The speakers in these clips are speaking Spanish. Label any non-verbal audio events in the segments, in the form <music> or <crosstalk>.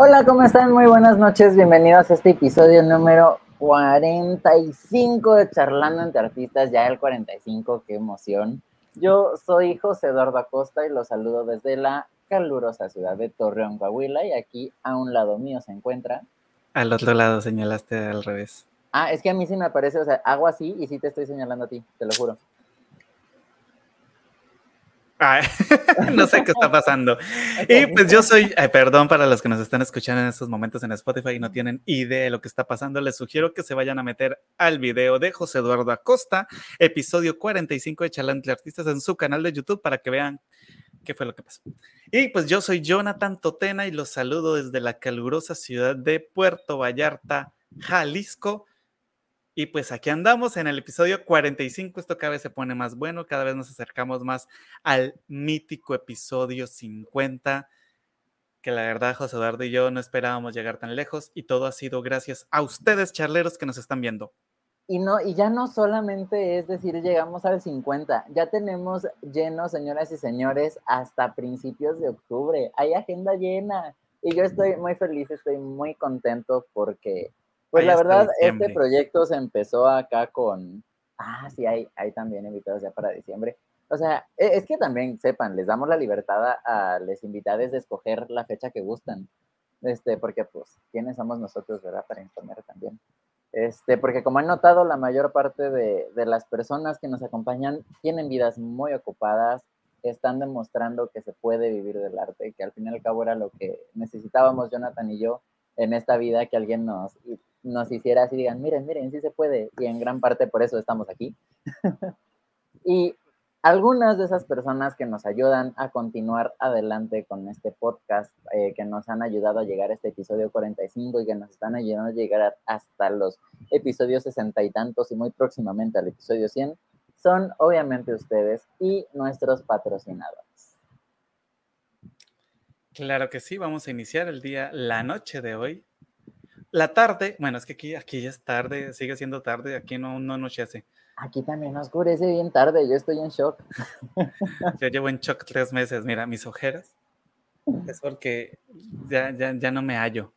Hola, ¿cómo están? Muy buenas noches. Bienvenidos a este episodio número 45 de Charlando entre Artistas, ya el 45, qué emoción. Yo soy José Eduardo Acosta y los saludo desde la calurosa ciudad de Torreón, Coahuila, y aquí a un lado mío se encuentra. Al otro lado señalaste al revés. Ah, es que a mí sí me aparece, o sea, hago así y sí te estoy señalando a ti, te lo juro. <laughs> no sé qué está pasando. <laughs> Y pues yo soy, perdón para los que nos están escuchando en estos momentos en Spotify y no tienen idea de lo que está pasando, les sugiero que se vayan a meter al video de José Eduardo Acosta, episodio 45 de Chalante Artistas en su canal de YouTube para que vean qué fue lo que pasó. Y pues yo soy Jonathan Totena y los saludo desde la calurosa ciudad de Puerto Vallarta, Jalisco. Y pues aquí andamos en el episodio 45. Esto cada vez se pone más bueno, cada vez nos acercamos más al mítico episodio 50, que la verdad José Eduardo y yo no esperábamos llegar tan lejos y todo ha sido gracias a ustedes, charleros, que nos están viendo. Y, no, y ya no solamente es decir, llegamos al 50, ya tenemos lleno, señoras y señores, hasta principios de octubre. Hay agenda llena. Y yo estoy muy feliz, estoy muy contento porque pues la verdad, este proyecto se empezó acá con, ah, sí, hay, hay también invitados ya para diciembre. O sea, e, es que también sepan, les damos la libertad a, los invitados de escoger la fecha que gustan. Este, porque pues, ¿quiénes somos nosotros, verdad? Para informar también. Este, porque como han notado, la mayor parte de, de las personas que nos acompañan tienen vidas muy ocupadas, están demostrando que se puede vivir del arte, que al fin y al cabo era lo que necesitábamos Jonathan y yo en esta vida, que alguien nos nos hiciera así, digan, miren, miren, sí se puede, y en gran parte por eso estamos aquí. <laughs> y algunas de esas personas que nos ayudan a continuar adelante con este podcast, eh, que nos han ayudado a llegar a este episodio 45 y que nos están ayudando a llegar hasta los episodios 60 y tantos y muy próximamente al episodio 100, son obviamente ustedes y nuestros patrocinadores. Claro que sí, vamos a iniciar el día, la noche de hoy, la tarde, bueno, es que aquí, aquí ya es tarde, sigue siendo tarde, aquí no, no anochece. Aquí también oscurece bien tarde, yo estoy en shock. <laughs> yo llevo en shock tres meses, mira, mis ojeras. Es <laughs> porque ya, ya, ya no me hallo.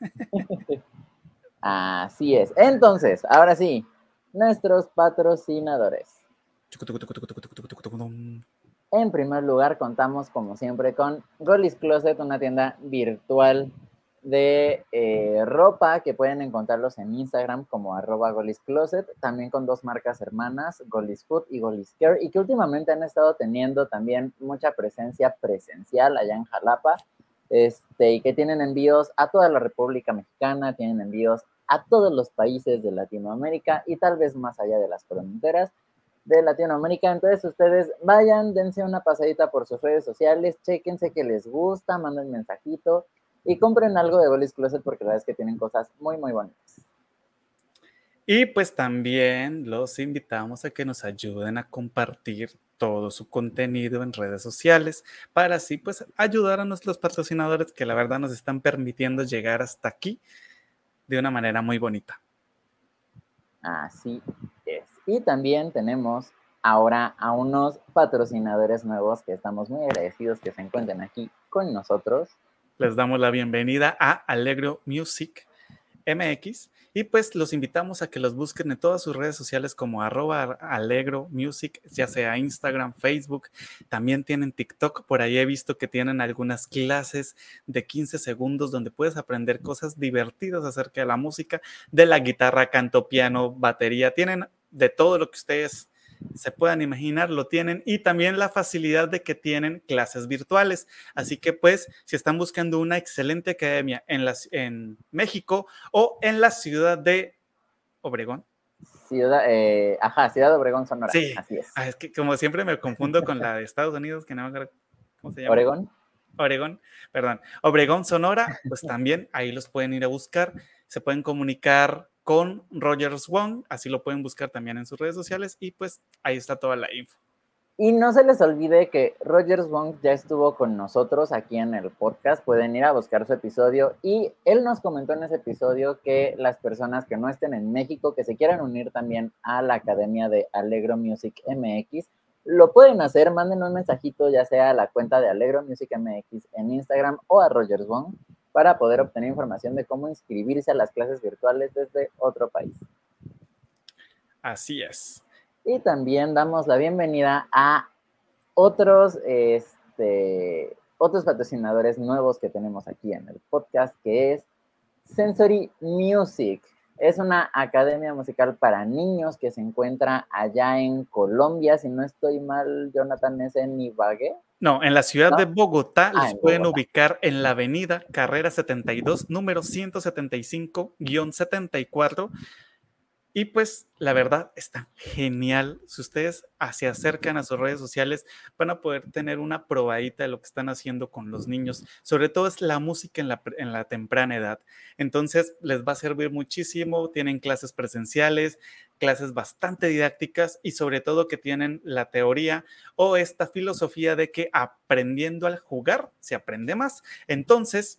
<laughs> Así es. Entonces, ahora sí, nuestros patrocinadores. En primer lugar, contamos como siempre con Golis Closet, una tienda virtual de eh, ropa que pueden encontrarlos en Instagram como arroba goliscloset, también con dos marcas hermanas, Golis Food y Golis Care, y que últimamente han estado teniendo también mucha presencia presencial allá en Jalapa, este, y que tienen envíos a toda la República Mexicana, tienen envíos a todos los países de Latinoamérica y tal vez más allá de las fronteras de Latinoamérica. Entonces ustedes vayan, dense una pasadita por sus redes sociales, chequense que les gusta, manden mensajito y compren algo de Golis Closet porque la verdad es que tienen cosas muy, muy bonitas. Y pues también los invitamos a que nos ayuden a compartir todo su contenido en redes sociales para así pues ayudar a nuestros patrocinadores que la verdad nos están permitiendo llegar hasta aquí de una manera muy bonita. Así es. Y también tenemos ahora a unos patrocinadores nuevos que estamos muy agradecidos que se encuentren aquí con nosotros les damos la bienvenida a Alegro Music MX y pues los invitamos a que los busquen en todas sus redes sociales como arroba Alegro Music, ya sea Instagram, Facebook, también tienen TikTok, por ahí he visto que tienen algunas clases de 15 segundos donde puedes aprender cosas divertidas acerca de la música, de la guitarra, canto, piano, batería, tienen de todo lo que ustedes se puedan imaginar, lo tienen y también la facilidad de que tienen clases virtuales. Así que pues, si están buscando una excelente academia en, las, en México o en la ciudad de Obregón. Ciudad, eh, ajá, Ciudad de Obregón, Sonora. Sí, así es. Ah, es que como siempre me confundo con la de Estados Unidos, que no me cómo se llama. Oregón. Oregón, perdón. Obregón, Sonora, pues también ahí los pueden ir a buscar. Se pueden comunicar con Rogers Wong, así lo pueden buscar también en sus redes sociales y pues ahí está toda la info. Y no se les olvide que Rogers Wong ya estuvo con nosotros aquí en el podcast, pueden ir a buscar su episodio y él nos comentó en ese episodio que las personas que no estén en México, que se quieran unir también a la Academia de Alegro Music MX, lo pueden hacer, manden un mensajito ya sea a la cuenta de Alegro Music MX en Instagram o a Rogers Wong para poder obtener información de cómo inscribirse a las clases virtuales desde otro país. Así es. Y también damos la bienvenida a otros, este, otros patrocinadores nuevos que tenemos aquí en el podcast, que es Sensory Music. Es una academia musical para niños que se encuentra allá en Colombia. Si no estoy mal, Jonathan, ¿es en Ibagué? No, en la ciudad de Bogotá ah, los pueden ubicar en la avenida Carrera 72, número 175-74. Y pues la verdad está genial. Si ustedes se acercan a sus redes sociales, van a poder tener una probadita de lo que están haciendo con los niños. Sobre todo es la música en la, en la temprana edad. Entonces les va a servir muchísimo. Tienen clases presenciales, clases bastante didácticas y sobre todo que tienen la teoría o esta filosofía de que aprendiendo al jugar se aprende más. Entonces,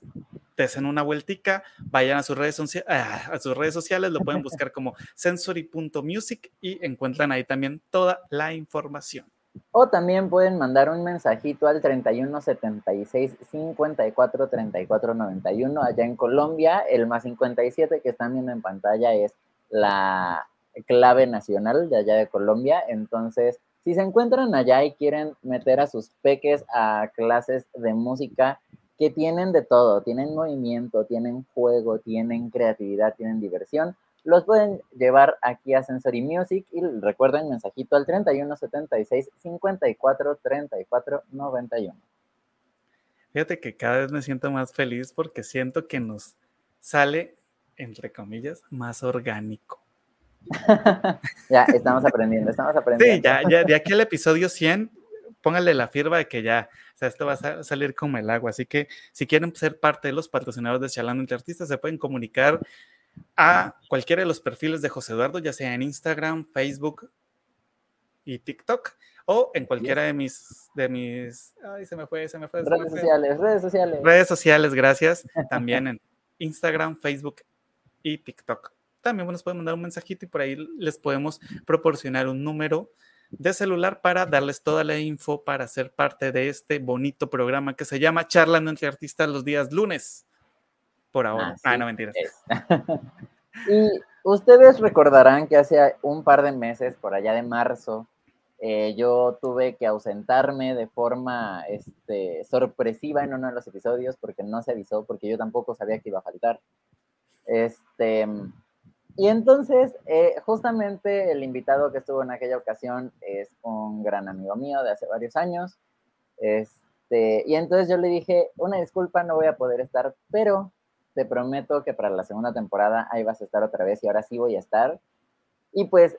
desen una vueltica, vayan a sus redes, ah, a sus redes sociales, lo pueden buscar como sensory.music y encuentran ahí también toda la información. O también pueden mandar un mensajito al 3176 54 34 91 allá en Colombia. El más 57 que están viendo en pantalla es la clave nacional de allá de Colombia. Entonces, si se encuentran allá y quieren meter a sus peques a clases de música, que tienen de todo, tienen movimiento, tienen juego, tienen creatividad, tienen diversión, los pueden llevar aquí a Sensory Music y recuerden mensajito al 3176 54 34 91. Fíjate que cada vez me siento más feliz porque siento que nos sale, entre comillas, más orgánico. <laughs> ya, estamos aprendiendo, estamos aprendiendo. Sí, ya, ya, de aquí al episodio 100, póngale la firma de que ya, o sea, esto va a salir como el agua. Así que si quieren ser parte de los patrocinadores de Chalando entre Artistas, se pueden comunicar a cualquiera de los perfiles de José Eduardo, ya sea en Instagram, Facebook y TikTok, o en cualquiera de mis, de mis, ay, se me fue, se me fue. Redes sociales, redes sociales. Redes sociales, gracias. <laughs> También en Instagram, Facebook y TikTok. También nos pueden mandar un mensajito y por ahí les podemos proporcionar un número de celular para darles toda la info para ser parte de este bonito programa que se llama Charlando entre Artistas los días lunes. Por ahora. ah, no, mentiras. <laughs> y ustedes recordarán que hace un par de meses, por allá de marzo, eh, yo tuve que ausentarme de forma este, sorpresiva en uno de los episodios porque no se avisó, porque yo tampoco sabía que iba a faltar. Este, y entonces, eh, justamente el invitado que estuvo en aquella ocasión es un gran amigo mío de hace varios años. Este, y entonces yo le dije, una disculpa, no voy a poder estar, pero te prometo que para la segunda temporada ahí vas a estar otra vez y ahora sí voy a estar. Y pues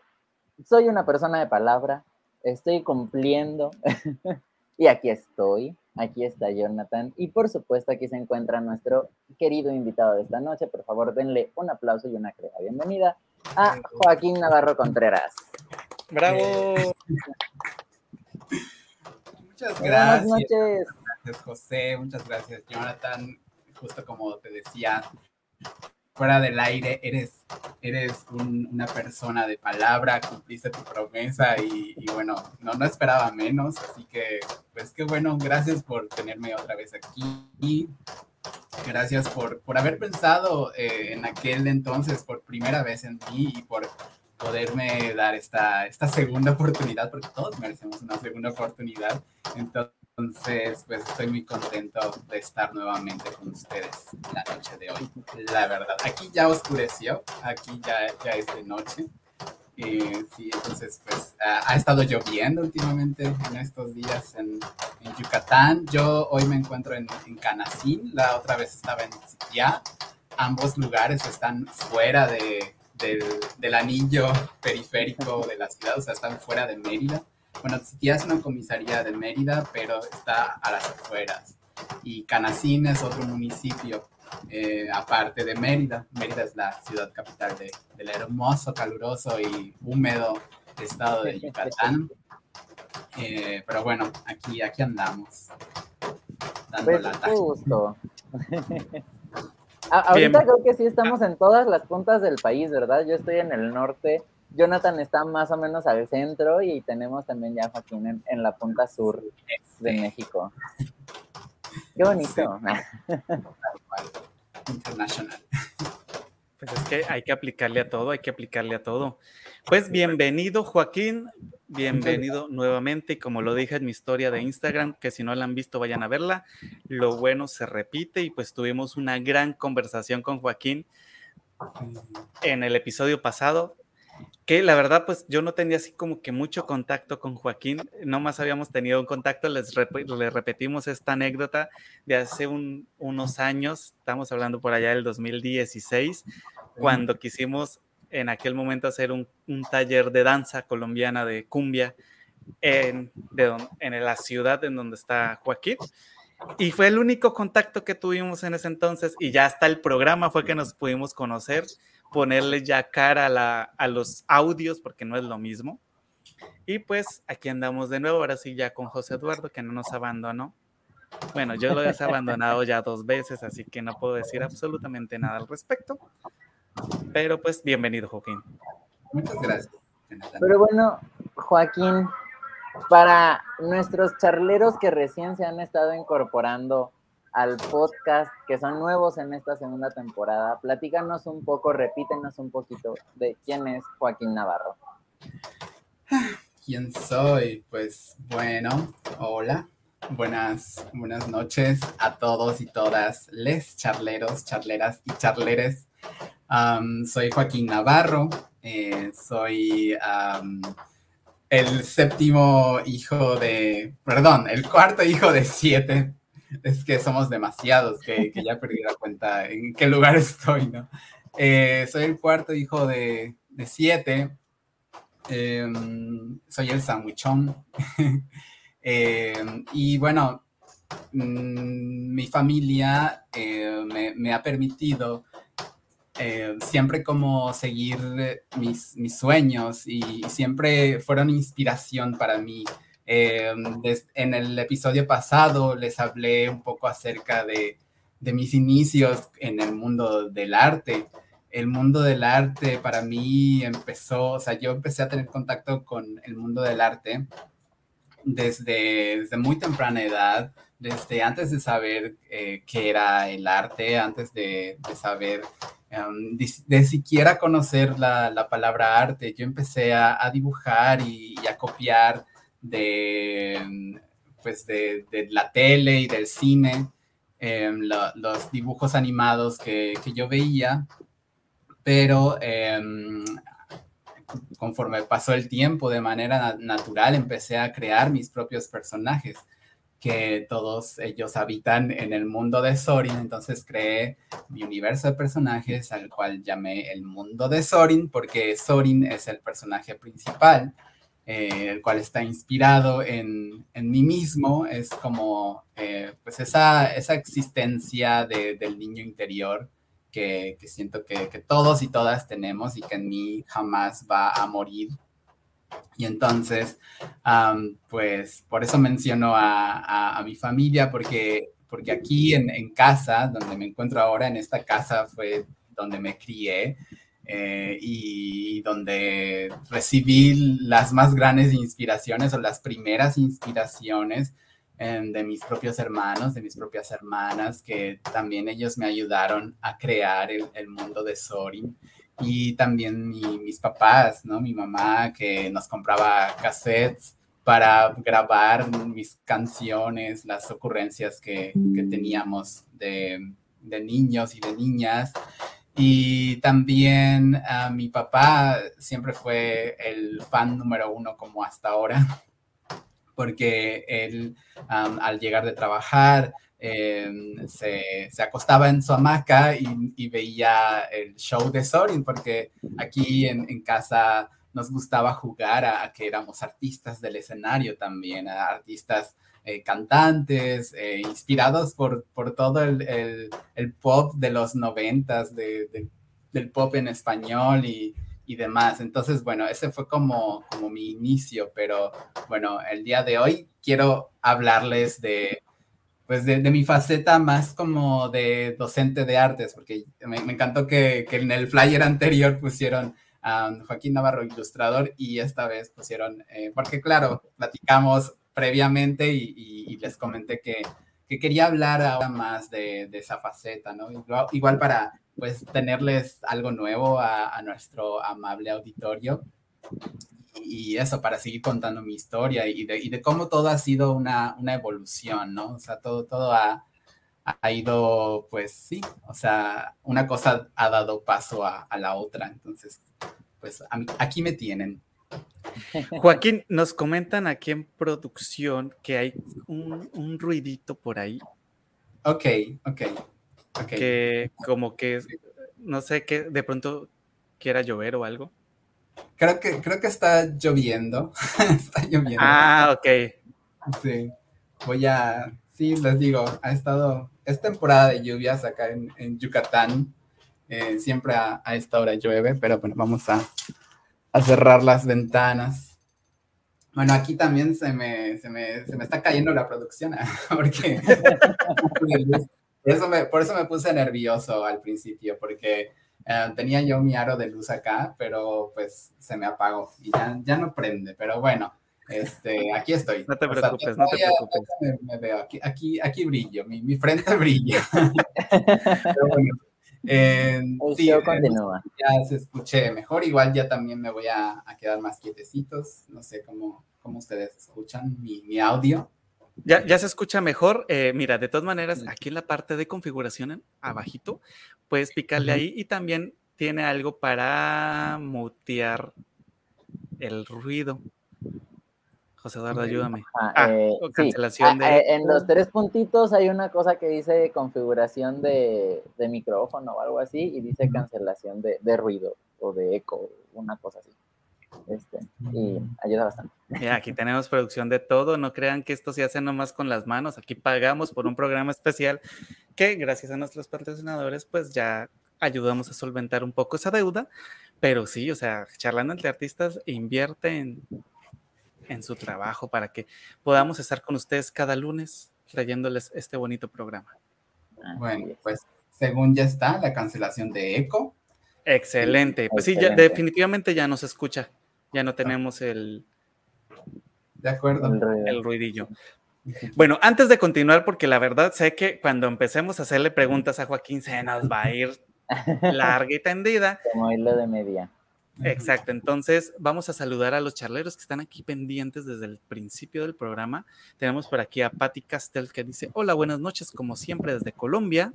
soy una persona de palabra, estoy cumpliendo <laughs> y aquí estoy, aquí está Jonathan y por supuesto aquí se encuentra nuestro querido invitado de esta noche. Por favor, denle un aplauso y una crea bienvenida a Joaquín Navarro Contreras. Bravo. Muchas gracias. Buenas noches. Gracias José, muchas gracias Jonathan justo como te decía, fuera del aire, eres, eres una persona de palabra, cumpliste tu promesa y, bueno, no, no esperaba menos, así que pues qué bueno, gracias por tenerme otra vez aquí. Gracias por, por haber pensado eh, en aquel entonces por primera vez en mí y por poderme dar esta, esta segunda oportunidad, porque todos merecemos una segunda oportunidad. Entonces, entonces, pues estoy muy contento de estar nuevamente con ustedes la noche de hoy. La verdad, aquí ya oscureció, aquí ya, ya es de noche. Y sí, entonces, pues ha, estado lloviendo últimamente en estos días en, Yucatán. Yo hoy me encuentro en, en Canacín, la otra vez estaba en ya Ambos lugares están fuera de, del, del anillo periférico de la ciudad, o sea, están fuera de Mérida bueno, ya es una comisaría de Mérida, pero está a las afueras. Y Canacín es otro municipio eh, aparte de Mérida. Mérida es la ciudad capital de, del hermoso, caluroso y húmedo estado de Yucatán. <laughs> Eh, pero bueno, aquí, aquí andamos. Dando pues, la gusto. <laughs> Ahorita creo que sí estamos en todas las puntas del país, ¿verdad? Yo estoy en el norte Jonathan está más o menos al centro y tenemos también ya Joaquín en, la punta sur de México. Qué bonito. International. Pues es que hay que aplicarle a todo, hay que aplicarle a todo. Pues bienvenido Joaquín, bienvenido nuevamente y como lo dije en mi historia de Instagram, que si no la han visto vayan a verla, lo bueno se repite y pues tuvimos una gran conversación con Joaquín en el episodio pasado, que la verdad pues yo no tenía así como que mucho contacto con Joaquín, no más habíamos tenido un contacto, les, repetimos esta anécdota de hace unos años, estamos hablando por allá del 2016, cuando quisimos en aquel momento hacer un, taller de danza colombiana de cumbia en, en la ciudad en donde está Joaquín. Y fue el único contacto que tuvimos en ese entonces y ya hasta el programa fue que nos pudimos conocer, ponerle ya cara a, los audios porque no es lo mismo. Y pues aquí andamos de nuevo, ahora sí ya con José Eduardo que no nos abandonó. Bueno, yo lo he abandonado ya dos veces, así que no puedo decir absolutamente nada al respecto. Pero pues bienvenido, Joaquín. Muchas gracias. Pero bueno, Joaquín, para nuestros charleros que recién se han estado incorporando al podcast, que son nuevos en esta segunda temporada, platícanos un poco, repítenos un poquito de quién es Joaquín Navarro. ¿Quién soy? Pues bueno, hola, buenas, buenas noches a todos y todas, les charleros, charleras y charleres. soy Joaquín Navarro, eh, soy el séptimo hijo de, perdón, el cuarto hijo de siete. Es que somos demasiados, que, ya perdí la cuenta en qué lugar <laughs> estoy, ¿no? Eh, soy el cuarto hijo de, siete. Em, soy el sandwichón. <laughs> Em, y bueno, mm, mi familia eh, me, me, ha permitido eh, siempre como seguir mis, mis sueños y, siempre fueron inspiración para mí. Eh, en el episodio pasado les hablé un poco acerca de, de mis inicios en el mundo del arte. El mundo del arte para mí empezó, o sea, yo empecé a tener contacto con el mundo del arte desde, desde muy temprana edad, desde antes de saber eh, qué era el arte, antes de, de saber Em, de, siquiera conocer la, palabra arte. Yo empecé a, dibujar y, a copiar de, em, pues de, la tele y del cine, em, los dibujos animados que, yo veía, pero conforme pasó el tiempo de manera natural empecé a crear mis propios personajes que todos ellos habitan en el mundo de Sorin, entonces creé mi universo de personajes al cual llamé el mundo de Sorin, porque Sorin es el personaje principal, eh, el cual está inspirado en, en mí mismo, es como eh, pues esa, esa existencia del niño interior que, que siento que, todos y todas tenemos y que en mí jamás va a morir. Y entonces, pues por eso menciono a, mi familia, porque, porque aquí en, casa, donde me encuentro ahora, en esta casa fue donde me crié eh, y donde recibí las más grandes inspiraciones o las primeras inspiraciones em, de mis propios hermanos, de mis propias hermanas, que también ellos me ayudaron a crear el, mundo de Sorin y también mis papás, ¿no? Mi mamá que nos compraba cassettes para grabar mis canciones, las ocurrencias que, que teníamos de, de, niños y de niñas. Y también uh, mi papá siempre fue el fan número uno como hasta ahora, <laughs> porque él al llegar de trabajar Em, se, se, acostaba en su hamaca y, veía el show de Sorin, porque aquí en, en casa nos gustaba jugar a, que éramos artistas del escenario también, a artistas eh, cantantes, eh, inspirados por, por todo el, el, pop de los noventas, de, del pop en español y, y, demás. Entonces, bueno, ese fue como, como mi inicio, pero bueno, el día de hoy quiero hablarles de pues de, mi faceta más como de docente de artes, porque me, encantó que, en el flyer anterior pusieron a Joaquín Navarro, ilustrador, y esta vez pusieron, eh, porque claro, platicamos previamente y, les comenté que, que quería hablar ahora más de, esa faceta, ¿no? Igual, para pues tenerles algo nuevo a, nuestro amable auditorio y eso, para seguir contando mi historia y de, cómo todo ha sido una, una, evolución, ¿no? O sea, todo, todo ha, ha, ido, pues sí, o sea, una cosa ha dado paso a, a la otra, entonces, pues aquí me tienen. Joaquín, nos comentan aquí en producción que hay un, ruidito por ahí. Ok, ok. okay. Que como que, no sé, que de pronto quiera llover o algo. Creo que, creo que está lloviendo. <laughs> está lloviendo. Ah, ok. Sí. Voy a, sí, les digo, ha estado, es temporada de lluvias acá en, Yucatán. Eh, siempre a esta hora llueve, pero bueno, vamos a, a cerrar las ventanas. Bueno, aquí también se me, se me, se me está cayendo la producción, <laughs> porque por, eso me, por eso me puse nervioso al principio, porque eh, tenía yo mi aro de luz acá, pero pues se me apagó y ya, ya no prende, pero bueno. Este, aquí estoy. No te preocupes, no te preocupes. Me, veo, aquí, aquí, aquí brillo, mi, mi frente <laughs> brilla. <laughs> pero bueno, eh, sí, continúa. Ya se escuché mejor, igual ya también me voy a, quedar más quietecitos, no sé cómo, cómo ustedes escuchan mi, audio. Ya, ya, se escucha mejor. Eh, mira, de todas maneras, aquí en la parte de configuración, abajito, puedes picarle ahí y también tiene algo para mutear el ruido. José Eduardo, ayúdame. Ah, eh, cancelación de... Eh, en los <laughs> tres puntitos hay una cosa que dice configuración de, micrófono o algo así y dice cancelación de, ruido o de eco, una cosa así. Este, y ayuda bastante. aquí tenemos producción de todo, no crean que esto se hace nomás con las manos, aquí pagamos por un programa especial que gracias a nuestros patrocinadores pues ya ayudamos a solventar un poco esa deuda, pero sí, o sea, charlando entre artistas invierte en en su trabajo para que podamos estar con ustedes cada lunes trayéndoles este bonito programa. Bueno, pues según ya está la cancelación de eco. Excelente. Pues sí, ya, definitivamente ya nos escucha. Ya no tenemos el... De acuerdo. El ruidillo. Bueno, antes de continuar, porque la verdad sé que cuando empecemos a hacerle preguntas a Joaquín se nos va a ir <laughs> larga y tendida. Como hilo de media. Exacto, entonces vamos a saludar a los charleros que están aquí pendientes desde el principio del programa. Tenemos por aquí a Patti Castel que dice, hola, buenas noches, como siempre desde Colombia.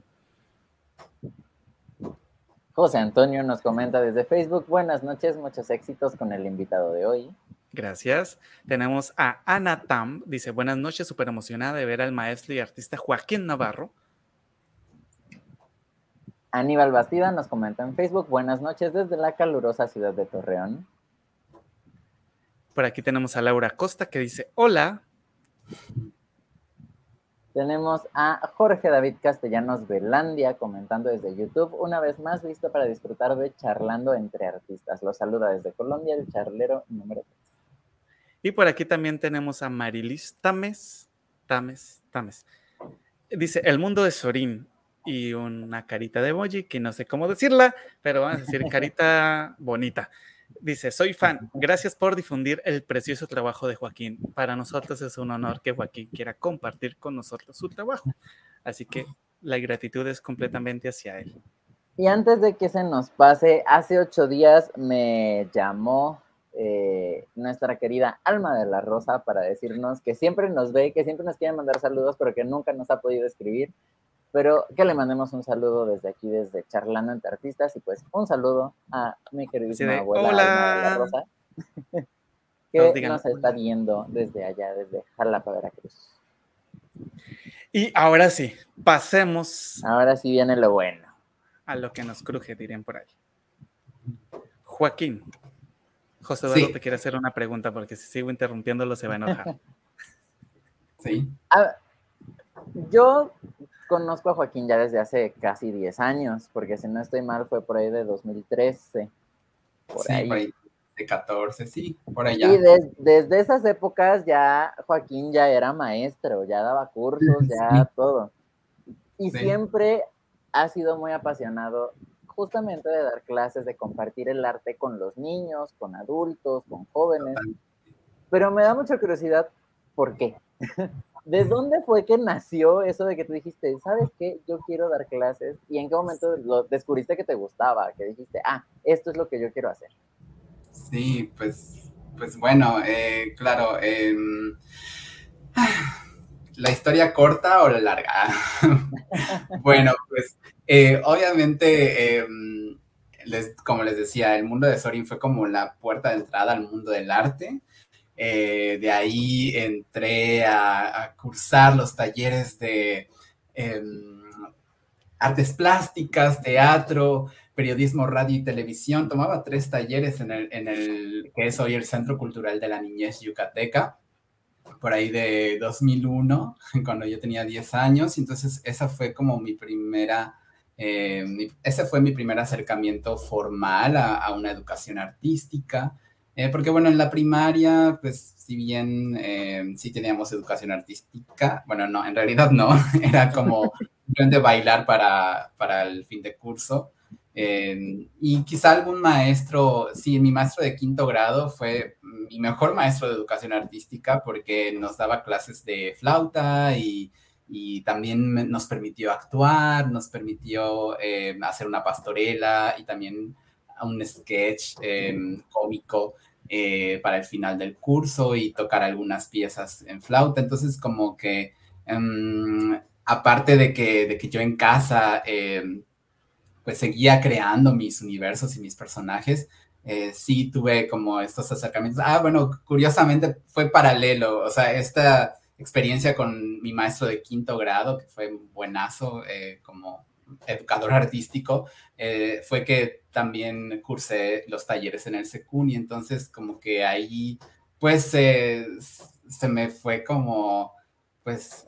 José Antonio nos comenta desde Facebook, buenas noches, muchos éxitos con el invitado de hoy. Gracias. Tenemos a Ana Tam, dice, buenas noches, súper emocionada de ver al maestro y artista Joaquín Navarro Aníbal Bastida nos comenta en Facebook, buenas noches desde la calurosa ciudad de Torreón. Por aquí tenemos a Laura Costa que dice, hola. Tenemos a Jorge David Castellanos Velandia comentando desde YouTube, una vez más listo para disfrutar de Charlando entre Artistas. Lo saluda desde Colombia el charlero número 3. Y por aquí también tenemos a Marilis Tames, Tames, Tames. Dice, el mundo de Sorín, y una carita de emoji que no sé cómo decirla, pero vamos a decir carita bonita. Dice, soy fan, gracias por difundir el precioso trabajo de Joaquín. Para nosotros es un honor que Joaquín quiera compartir con nosotros su trabajo. Así que la gratitud es completamente hacia él. Y antes de que se nos pase, hace ocho días me llamó eh, nuestra querida Alma de la Rosa para decirnos que siempre nos ve, que siempre nos quiere mandar saludos, pero que nunca nos ha podido escribir pero que le mandemos un saludo desde aquí, desde Charlando entre Artistas, y pues un saludo a mi queridísima abuela Hola. Rosa, <laughs> que nos, está viendo desde allá, desde Jalapa, Veracruz. Y ahora sí, pasemos. Ahora sí viene lo bueno. A lo que nos cruje, dirían por ahí. Joaquín, José Eduardo te quiere hacer una pregunta porque si sigo interrumpiéndolo se va a enojar. <laughs> Sí. yo conozco a Joaquín ya desde hace casi 10 años, porque si no estoy mal fue por ahí de 2013. Por sí, ahí. Por ahí de 14, sí, por allá. Y desde esas épocas ya Joaquín ya era maestro, ya daba cursos, <laughs> ya todo. Y siempre ha sido muy apasionado justamente de dar clases, de compartir el arte con los niños, con adultos, con jóvenes. Pero me da mucha curiosidad, ¿por qué? <laughs> ¿De dónde fue que nació eso de que tú dijiste, ¿sabes qué? Yo quiero dar clases. ¿Y en qué momento lo descubriste que te gustaba? Que dijiste, ah, esto es lo que yo quiero hacer. Sí, pues, pues bueno, eh, claro. Em, <sighs> ¿La historia corta o la larga? <laughs> bueno, pues eh, obviamente, em, como les decía, el mundo de Sorin fue como la puerta de entrada al mundo del arte. Eh, de ahí entré a, cursar los talleres de em, artes plásticas, teatro, periodismo, radio y televisión. Tomaba tres talleres en el, en el que es hoy el Centro Cultural de la Niñez Yucateca, por ahí de 2001, <laughs> cuando yo tenía 10 años. Entonces, esa fue como mi primera, eh, ese fue mi primer acercamiento formal a, a una educación artística. Eh, porque bueno, en la primaria, pues si bien eh, sí teníamos educación artística, bueno, no, en realidad no, <laughs> era como simplemente bailar para, para el fin de curso. Eh, y quizá algún maestro, sí, mi maestro de quinto grado fue mi mejor maestro de educación artística porque nos daba clases de flauta y, y también nos permitió actuar, nos permitió hacer una pastorela y también un sketch em, cómico eh, para el final del curso y tocar algunas piezas en flauta. Entonces, como que, em, aparte de que, de que yo en casa, em, pues seguía creando mis universos y mis personajes, eh, sí tuve como estos acercamientos. Ah, bueno, curiosamente fue paralelo, o sea, esta experiencia con mi maestro de quinto grado, que fue buenazo, eh, como educador artístico, eh, fue que también cursé los talleres en el y entonces como que ahí pues se me fue como pues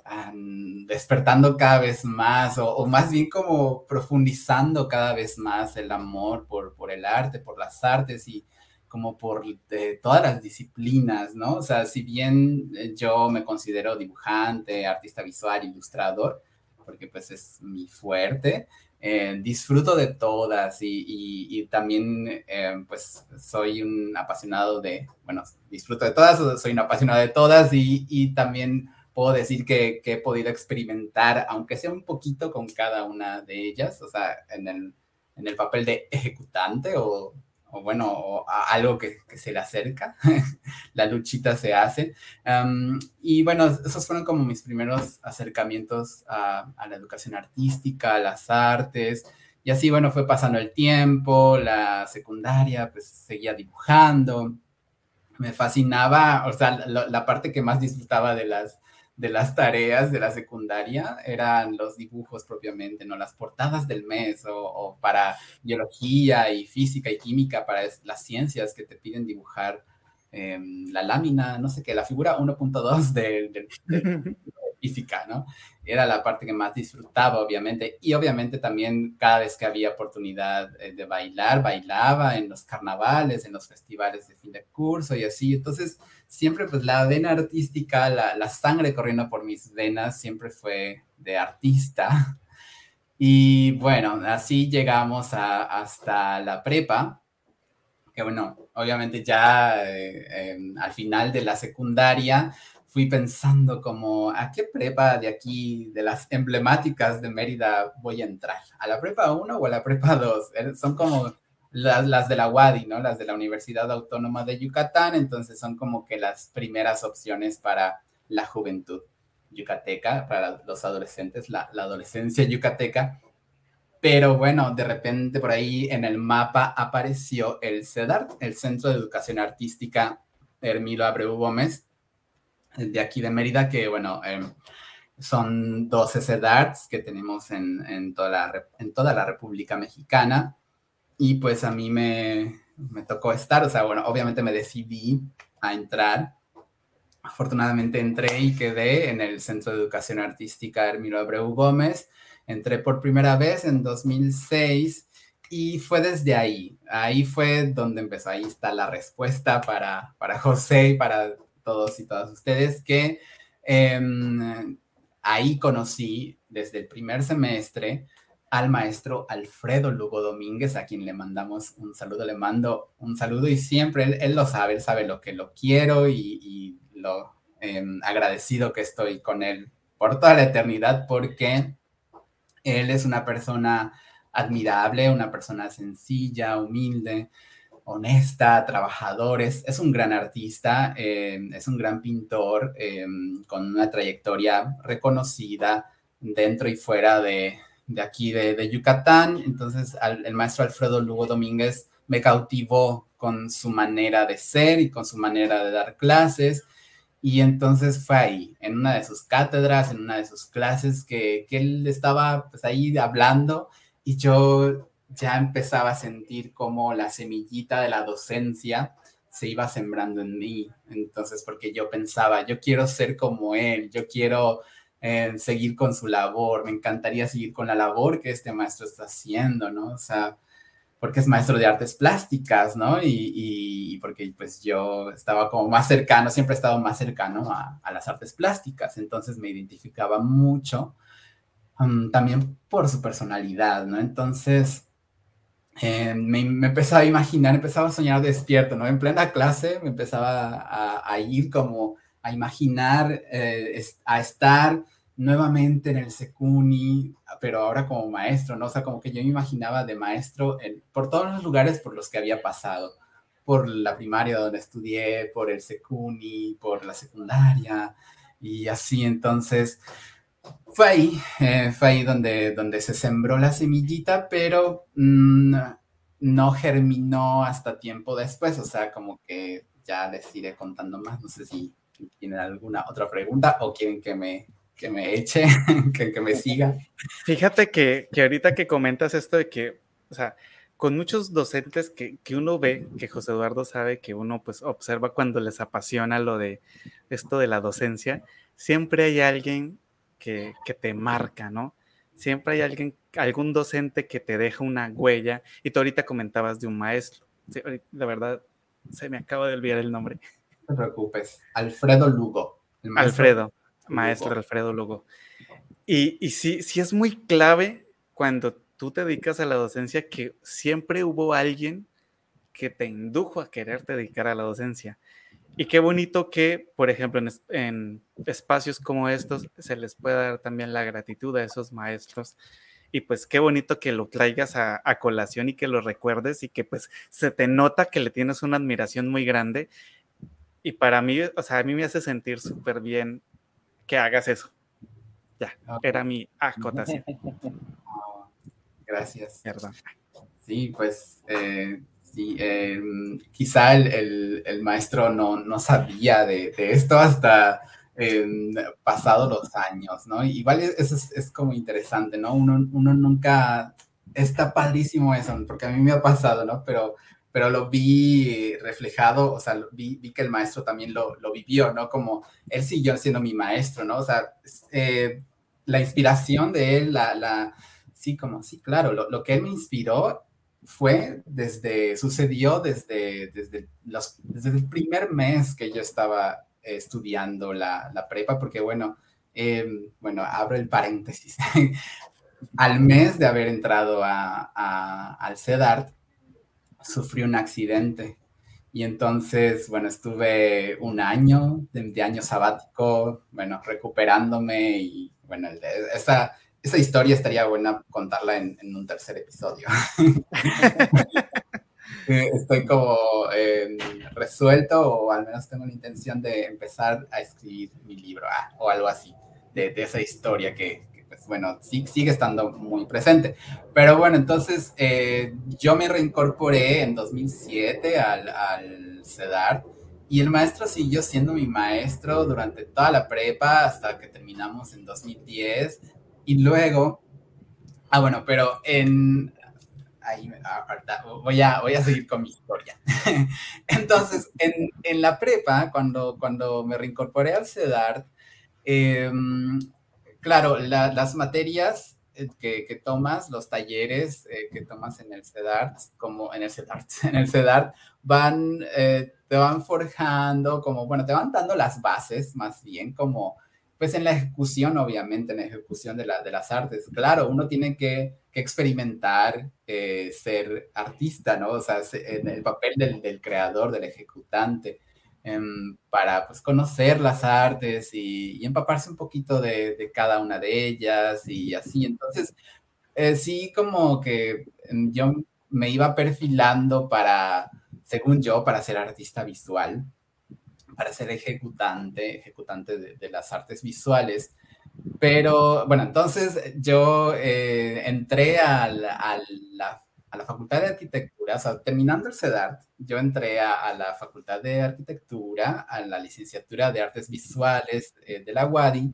despertando cada vez más o, más bien como profundizando cada vez más el amor por, por el arte, por las artes y como por todas las disciplinas, ¿no? O sea, si bien yo me considero dibujante, artista visual, ilustrador, porque pues es mi fuerte. Eh, disfruto de todas y, también eh, pues soy un apasionado de, bueno, disfruto de todas, soy un apasionado de todas y, también puedo decir que, que, he podido experimentar, aunque sea un poquito con cada una de ellas, o sea, en el, en el papel de ejecutante o o bueno, algo que, se le acerca, <laughs> la luchita se hace. y bueno, esos fueron como mis primeros acercamientos a, la educación artística, a las artes. Y así, bueno, fue pasando el tiempo, la secundaria, pues seguía dibujando. Me fascinaba, o sea, la parte que más disfrutaba de las de las tareas de la secundaria eran los dibujos propiamente, ¿no? Las portadas del mes o, para biología y física y química, para las ciencias que te piden dibujar em, la lámina, no sé qué, la figura 1.2 de, de, <laughs> física, ¿no? Era la parte que más disfrutaba, obviamente. Y obviamente también cada vez que había oportunidad eh, de bailar, bailaba en los carnavales, en los festivales de fin de curso y así. Entonces, siempre pues la vena artística, la, sangre corriendo por mis venas siempre fue de artista. Y bueno, así llegamos hasta la prepa, que bueno, obviamente ya eh, em, al final de la secundaria fui pensando como, ¿a qué prepa de aquí, de las emblemáticas de Mérida, voy a entrar? ¿A la prepa 1 o a la prepa 2? Eh, son como las, de la UADI, ¿no? Las de la Universidad Autónoma de Yucatán, entonces son como que las primeras opciones para la juventud yucateca, para los adolescentes, la, adolescencia yucateca. Pero bueno, de repente por ahí en el mapa apareció el CEDART, el Centro de Educación Artística Hermilo Abreu Gómez, de aquí de Mérida, que bueno, em, son 12 CEDARTs que tenemos en, en, toda la, en toda la República Mexicana. Y pues a mí me, me tocó estar, o sea, bueno, obviamente me decidí a entrar. Afortunadamente entré y quedé en el Centro de Educación Artística Hermilo Abreu Gómez. Entré por primera vez en 2006 y fue desde ahí. Ahí fue donde empezó. Ahí está la respuesta para, para José y para todos y todas ustedes que em, ahí conocí desde el primer semestre al maestro Alfredo Lugo Domínguez, a quien le mandamos un saludo, le mando un saludo y siempre él, lo sabe, él sabe lo que lo quiero y, lo, em, agradecido que estoy con él por toda la eternidad porque él es una persona admirable, una persona sencilla, humilde, honesta, trabajador, es, un gran artista, em, es un gran pintor em, con una trayectoria reconocida dentro y fuera de, aquí de, Yucatán. Entonces, el maestro Alfredo Lugo Domínguez me cautivó con su manera de ser y con su manera de dar clases. Y entonces fue ahí, en una de sus cátedras, en una de sus clases, que, que él estaba pues ahí hablando y yo ya empezaba a sentir como la semillita de la docencia se iba sembrando en mí. Entonces, porque yo pensaba, yo quiero ser como él, yo quiero eh, seguir con su labor, me encantaría seguir con la labor que este maestro está haciendo, ¿no? O sea, porque es maestro de artes plásticas, ¿no? Y, porque pues yo estaba como más cercano, siempre he estado más cercano a, las artes plásticas, entonces me identificaba mucho, um, también por su personalidad, ¿no? Entonces, eh, me, empezaba a imaginar, empezaba a soñar despierto, ¿no? En plena clase me empezaba a, ir como a imaginar, eh, a estar nuevamente en el Secuni, pero ahora como maestro, ¿no? O sea, como que yo me imaginaba de maestro por todos los lugares por los que había pasado, por la primaria donde estudié, por el Secuni, por la secundaria y así, entonces fue ahí, eh, fue ahí donde, donde se sembró la semillita, pero mm, no germinó hasta tiempo después, o sea, como que ya les iré contando más, no sé si tienen alguna otra pregunta o quieren que me que me eche, <laughs> que, me siga. Fíjate que, que, ahorita que comentas esto de que, o sea, con muchos docentes que, que, uno ve, que José Eduardo sabe que uno pues observa cuando les apasiona lo de esto de la docencia, siempre hay alguien que, que te marca, ¿no? Siempre hay alguien, algún docente que te deja una huella y tú ahorita comentabas de un maestro. Sí, la verdad, se me acaba de olvidar el nombre. No te preocupes, Alfredo Lugo. Alfredo maestro Alfredo Lugo. Y, y sí, sí es muy clave cuando tú te dedicas a la docencia que siempre hubo alguien que te indujo a quererte dedicar a la docencia. Y qué bonito que, por ejemplo, en, espacios como estos se les pueda dar también la gratitud a esos maestros. Y pues qué bonito que lo traigas a, a, colación y que lo recuerdes y que pues se te nota que le tienes una admiración muy grande. Y para mí, o sea, a mí me hace sentir súper bien que hagas eso. Ya, era mi acotación. <laughs> gracias. Sí, pues eh, sí, em, quizá el, el, maestro no, no sabía de, de, esto hasta eh, pasado los años, ¿no? Igual eso es, es, como interesante, ¿no? Uno, uno nunca, está padrísimo eso, porque a mí me ha pasado, ¿no? Pero pero lo vi reflejado, o sea, vi, vi que el maestro también lo, lo, vivió, ¿no? Como él siguió siendo mi maestro, ¿no? O sea, eh, la inspiración de él, la, la, sí, como, sí, claro, lo, lo, que él me inspiró fue desde, sucedió desde, desde, los, desde el primer mes que yo estaba estudiando la, la prepa, porque bueno, eh, bueno, abro el paréntesis. <laughs> Al mes de haber entrado a, a, al CEDART, sufrí un accidente. Y entonces, bueno, estuve un año de, año sabático, bueno, recuperándome y bueno, esa, esa historia estaría buena contarla en, un tercer episodio. <laughs> Eh, estoy como em, resuelto o al menos tengo la intención de empezar a escribir mi libro ah, o algo así, de, de esa historia que, pues, bueno, sí, sigue estando muy presente. Pero bueno, entonces eh, yo me reincorporé en 2007 al, al CEDAR y el maestro siguió siendo mi maestro durante toda la prepa hasta que terminamos en 2010 y luego, ah bueno, pero en, ahí voy a, voy a seguir con mi historia. <laughs> Entonces, en, en, la prepa, cuando, cuando me reincorporé al CEDAR, eh, Claro, las materias eh, que, tomas, los talleres eh, que tomas en el CEDART, como en el CEDART, <laughs> en el CEDART, van, eh, te van forjando, como, bueno, te van dando las bases, más bien, como, pues en la ejecución, obviamente, en la ejecución de, la, de las artes. Claro, uno tiene que, experimentar ser artista, ¿no? O sea, en el papel del creador, del ejecutante. Para pues, conocer las artes y, empaparse un poquito de, cada una de ellas y así. Entonces, eh, sí, como que em, yo me iba perfilando para, según yo, para ser artista visual, para ser ejecutante, ejecutante de, las artes visuales. Pero bueno, entonces yo eh, entré a la, a, la, Facultad de Arquitectura, o sea, terminando el CEDART, yo entré a, la Facultad de Arquitectura, a la licenciatura de Artes Visuales eh, de la UADI,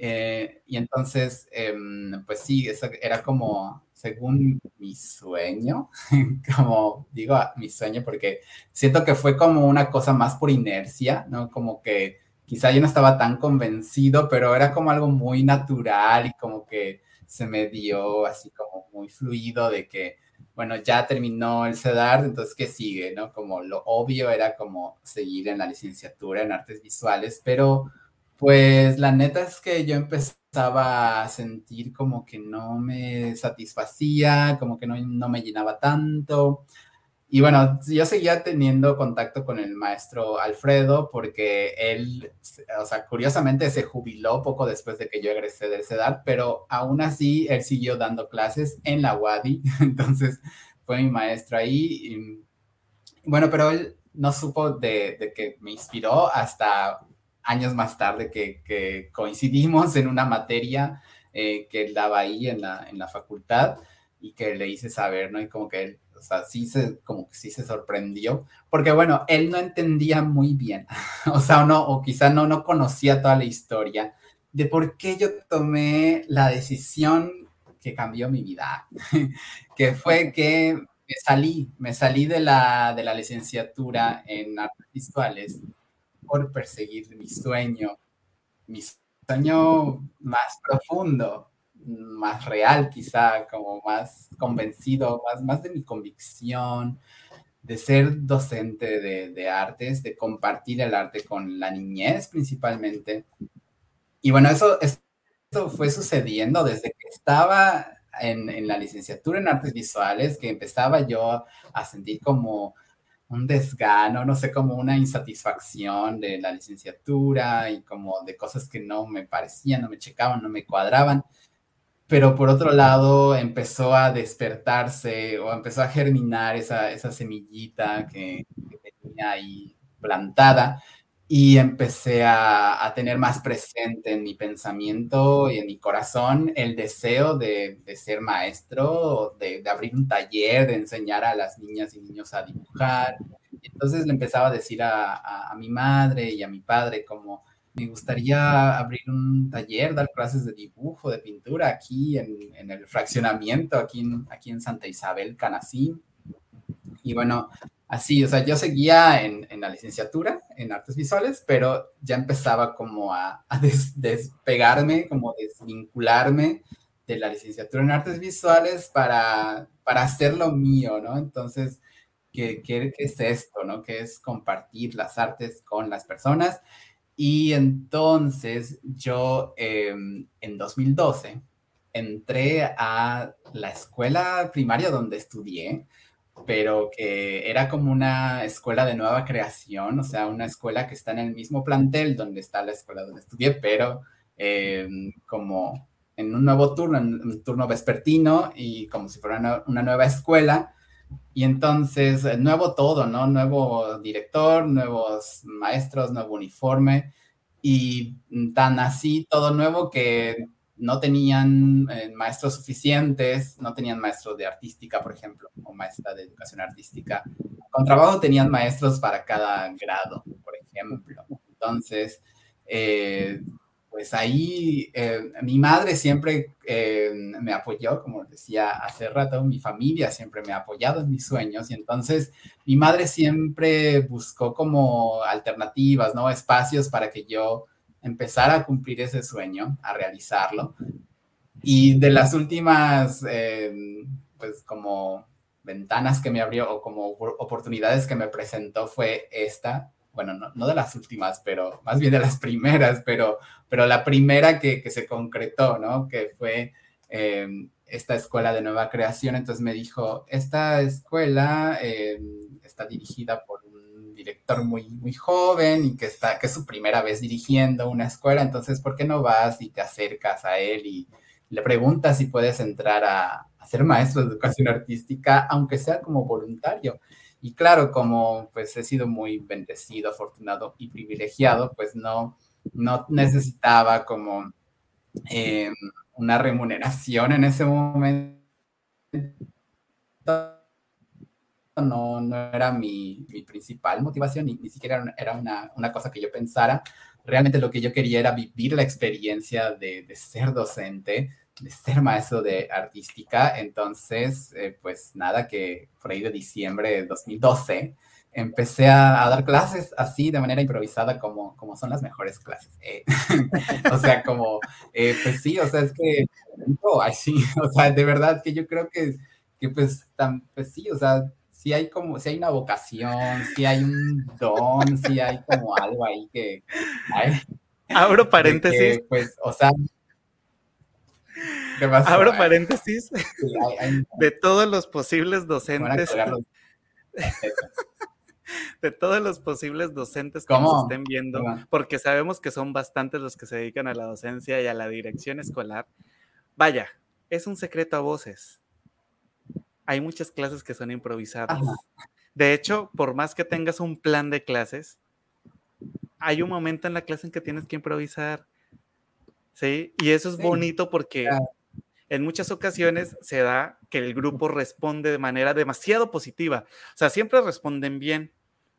eh, y entonces, em, pues sí, eso era como, según mi sueño, <laughs> como digo mi sueño, porque siento que fue como una cosa más por inercia, ¿no? Como que quizá yo no estaba tan convencido, pero era como algo muy natural y como que se me dio así como muy fluido de que, bueno, ya terminó el CEDAR, entonces, ¿qué sigue? ¿No? Como lo obvio era como seguir en la licenciatura en artes visuales, pero pues la neta es que yo empezaba a sentir como que no me satisfacía, como que no, me llenaba tanto. Y bueno, yo seguía teniendo contacto con el maestro Alfredo porque él, o sea, curiosamente se jubiló poco después de que yo egresé del CEDAR, pero aún así él siguió dando clases en la UADI, <laughs> entonces fue mi maestro ahí. bueno, pero él no supo de, de que me inspiró hasta años más tarde que, coincidimos en una materia eh, que él daba ahí en la, en la facultad y que le hice saber, ¿no? Y como que él, o sea, sí se, como que sí se sorprendió, porque bueno, él no entendía muy bien, <laughs> o sea, no, o quizá no, no conocía toda la historia de por qué yo tomé la decisión que cambió mi vida, <laughs> que fue que me salí, me salí de la, de la licenciatura en artes visuales por perseguir mi sueño, mi sueño más profundo, más real quizá, como más convencido, más, más de mi convicción, de ser docente de, artes, de compartir el arte con la niñez principalmente. Y bueno, eso, eso fue sucediendo desde que estaba en, en, la licenciatura en artes visuales, que empezaba yo a sentir como un desgano, no sé, como una insatisfacción de la licenciatura y como de cosas que no me parecían, no me checaban, no me cuadraban. Pero por otro lado, empezó a despertarse o empezó a germinar esa, semillita que tenía ahí plantada y empecé a, tener más presente en mi pensamiento y en mi corazón el deseo de, ser maestro, de, abrir un taller, de enseñar a las niñas y niños a dibujar. entonces le empezaba a decir a, mi madre y a mi padre como me gustaría abrir un taller, dar clases de dibujo, de pintura aquí en, el fraccionamiento, aquí en, aquí en Santa Isabel, Canacín. Y bueno, así, o sea, yo seguía en, en, la licenciatura en artes visuales, pero ya empezaba como a, despegarme, como desvincularme de la licenciatura en artes visuales para, para hacer lo mío, ¿no? Entonces, ¿qué, qué, es esto, no? ¿Qué es compartir las artes con las personas? Y entonces yo em, en 2012 entré a la escuela primaria donde estudié, pero que era como una escuela de nueva creación, o sea, una escuela que está en el mismo plantel donde está la escuela donde estudié, pero em, como en un nuevo turno, en un turno vespertino y como si fuera una, nueva escuela. Y entonces, eh, nuevo todo, ¿no? Nuevo director, nuevos maestros, nuevo uniforme y tan así, todo nuevo que no tenían eh, maestros suficientes, no tenían maestros de artística, por ejemplo, o maestra de educación artística. Con trabajo tenían maestros para cada grado, por ejemplo. Entonces, eh, pues ahí eh, mi madre siempre me apoyó, como decía hace rato, mi familia siempre me ha apoyado en mis sueños y entonces mi madre siempre buscó como alternativas, ¿no? Espacios para que yo empezar a cumplir ese sueño, a realizarlo. Y de las últimas, eh, pues como ventanas que me abrió o como oportunidades que me presentó fue esta, bueno, no, de las últimas, pero más bien de las <laughs> primeras, pero, pero la primera que, se concretó, ¿no? Que fue em, esta escuela de nueva creación. Entonces me dijo, esta escuela em, está dirigida por un director muy, muy joven y que, está, que es su primera vez dirigiendo una escuela, entonces, ¿por qué no vas y te acercas a él y le preguntas si puedes entrar a, a ser maestro de educación artística, aunque sea como voluntario? Y claro, como pues he sido muy bendecido, afortunado y privilegiado, pues no, no necesitaba como eh, una remuneración en ese momento. No, no era mi, mi principal motivación, ni, ni siquiera era una, una, cosa que yo pensara. Realmente lo que yo quería era vivir la experiencia de, de ser docente, de ser maestro de artística. Entonces, eh, pues nada, que por ahí de diciembre de 2012 empecé a, dar clases así de manera improvisada como, como son las mejores clases. Eh, <laughs> o sea, como, eh, pues sí, o sea, es que, <laughs> oh, sí, <laughs> o sea, de verdad que yo creo que, que pues, tan, pues sí, o sea, si hay como, si hay una vocación, si hay un don, si hay como algo ahí que... Abro paréntesis. pues, o sea, Abro paréntesis. De todos los posibles docentes. <laughs> De todos los posibles docentes que nos estén viendo, porque sabemos que son bastantes los que se dedican a la docencia y a la dirección escolar. Vaya, es un secreto a voces. Hay muchas clases que son improvisadas. De hecho, por más que tengas un plan de clases, hay un momento en la clase en que tienes que improvisar ¿sí? Y eso es bonito porque en muchas ocasiones se da que el grupo responde de manera demasiado positiva. O sea, siempre responden bien,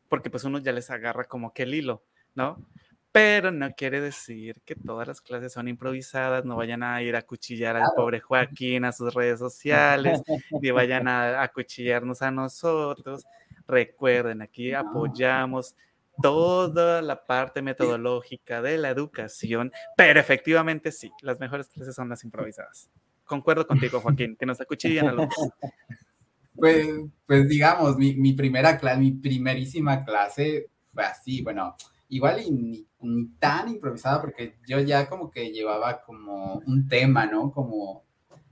porque pues uno ya les agarra como que el hilo, ¿no? Pero no quiere decir que todas las clases son improvisadas, no vayan a ir a cuchillar al pobre Joaquín a sus redes sociales, ni vayan <laughs> a, a cuchillarnos a nosotros. Recuerden, aquí apoyamos toda la parte metodológica de la educación, pero efectivamente sí, las mejores clases son las improvisadas. Concuerdo contigo, Joaquín, que nos acuchillan a los... <laughs> Pues, pues digamos, mi, mi primera clase, mi primerísima clase fue así, bueno, igual y ni, ni, tan improvisada porque yo ya como que llevaba como un tema, ¿no? Como,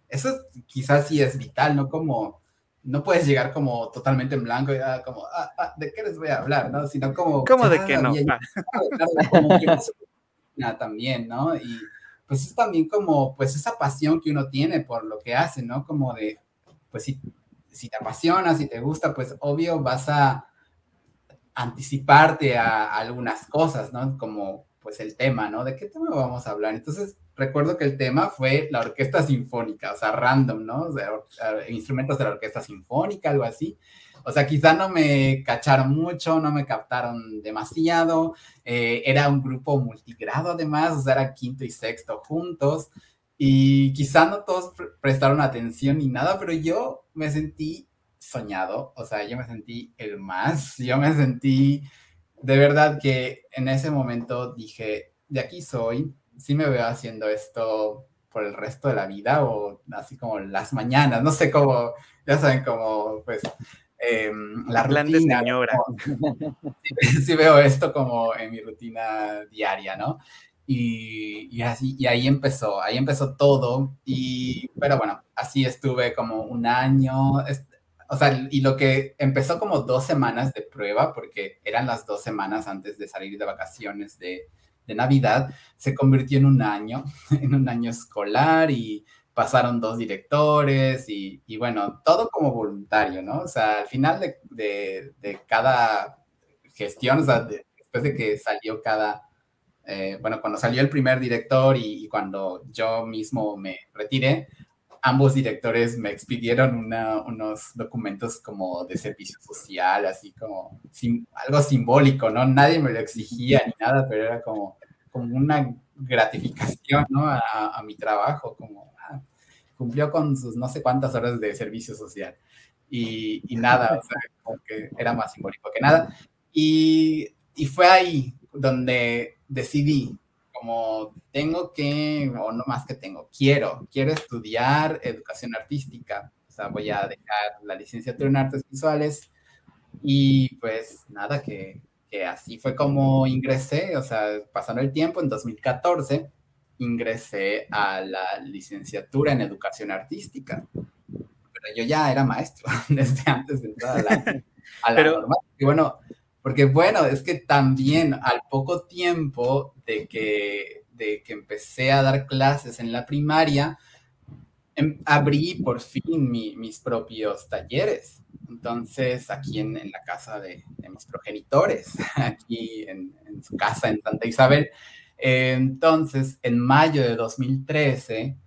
eso quizás sí es vital, ¿no? Como no puedes llegar como totalmente en blanco y ah, como, ah, ah, ¿de qué les voy a hablar? ¿no? Sino como... ¿Cómo de qué no? <laughs> también, ¿no? Y pues es también como, pues esa pasión que uno tiene por lo que hace, ¿no? Como de, pues si, si te apasiona, si te gusta, pues obvio vas a anticiparte a, a algunas cosas, ¿no? Como pues el tema, ¿no? ¿De qué tema vamos a hablar? Entonces, recuerdo que el tema fue la orquesta sinfónica, o sea, random, ¿no? Instrumentos de la orquesta sinfónica, algo así. O sea, quizá no me cacharon mucho, no me captaron demasiado. Eh, era un grupo multigrado además, o sea, era quinto y sexto juntos. Y quizá no todos prestaron atención ni nada, pero yo me sentí soñado, o sea, yo me sentí el más, yo me sentí de verdad que en ese momento dije, de aquí soy, sí me veo haciendo esto por el resto de la vida o así como las mañanas, no sé cómo, ya saben, como pues eh, la rutina. Sí, <laughs> sí, veo esto como en mi rutina diaria, ¿no? Y, y, así, y ahí empezó, ahí empezó todo, y, pero bueno, así estuve como un año, o sea, y lo que empezó como dos semanas de prueba, porque eran las dos semanas antes de salir de vacaciones de, de Navidad, se convirtió en un año, <laughs> en un año escolar y pasaron dos directores y, y bueno, todo como voluntario, ¿no? O sea, al final de, de, de cada gestión, o sea, después de que salió cada, eh, bueno, cuando salió el primer director y, y, cuando yo mismo me retiré, ambos directores me expidieron una, unos documentos como de servicio social, así como sim, algo simbólico, ¿no? Nadie me lo exigía ni nada, pero era como, como una gratificación, ¿no? A, a mi trabajo, como ah, cumplió con sus no sé cuántas horas de servicio social. Y, y nada, o sea, como que era más simbólico que nada. Y, y fue ahí donde decidí como tengo que, o no más que tengo, quiero, quiero estudiar educación artística. O sea, voy a dejar la licenciatura en artes visuales y pues nada, que, que así fue como ingresé, o sea, pasando el tiempo, en 2014 ingresé a la licenciatura en educación artística. Pero yo ya era maestro <laughs> desde antes de entrar a la, a la Pero, normal. Y bueno, porque bueno, es que también al poco tiempo de que, de que empecé a dar clases en la primaria, em, abrí por fin mis propios talleres. Entonces, aquí en, la casa de, mis progenitores, <laughs> aquí en, su casa en Santa Isabel. entonces, en mayo de 2013,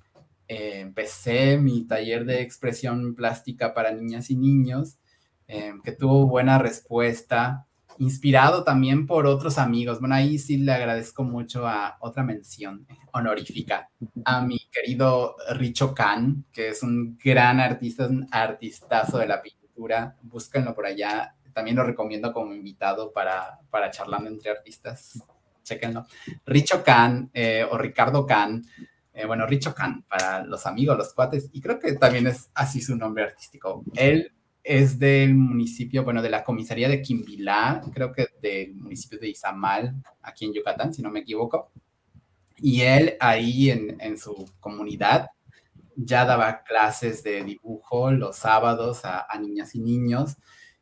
eh, empecé mi taller de expresión plástica para niñas y niños, eh, que tuvo buena respuesta, inspirado también por otros amigos. Bueno, ahí sí le agradezco mucho a otra mención honorífica, a mi querido Richo Khan, que es un gran artista, un artistazo de la pintura. Búsquenlo por allá. También lo recomiendo como invitado para, para charlando entre artistas. Chequenlo. Richo Khan eh, o Ricardo Khan eh, bueno, Richo Khan, para los amigos, los cuates, y creo que también es así su nombre artístico. Él es del municipio, bueno, de la comisaría de Quimbilá, creo que del municipio de Izamal, aquí en Yucatán, si no me equivoco. Y él ahí en, en su comunidad ya daba clases de dibujo los sábados a, niñas y niños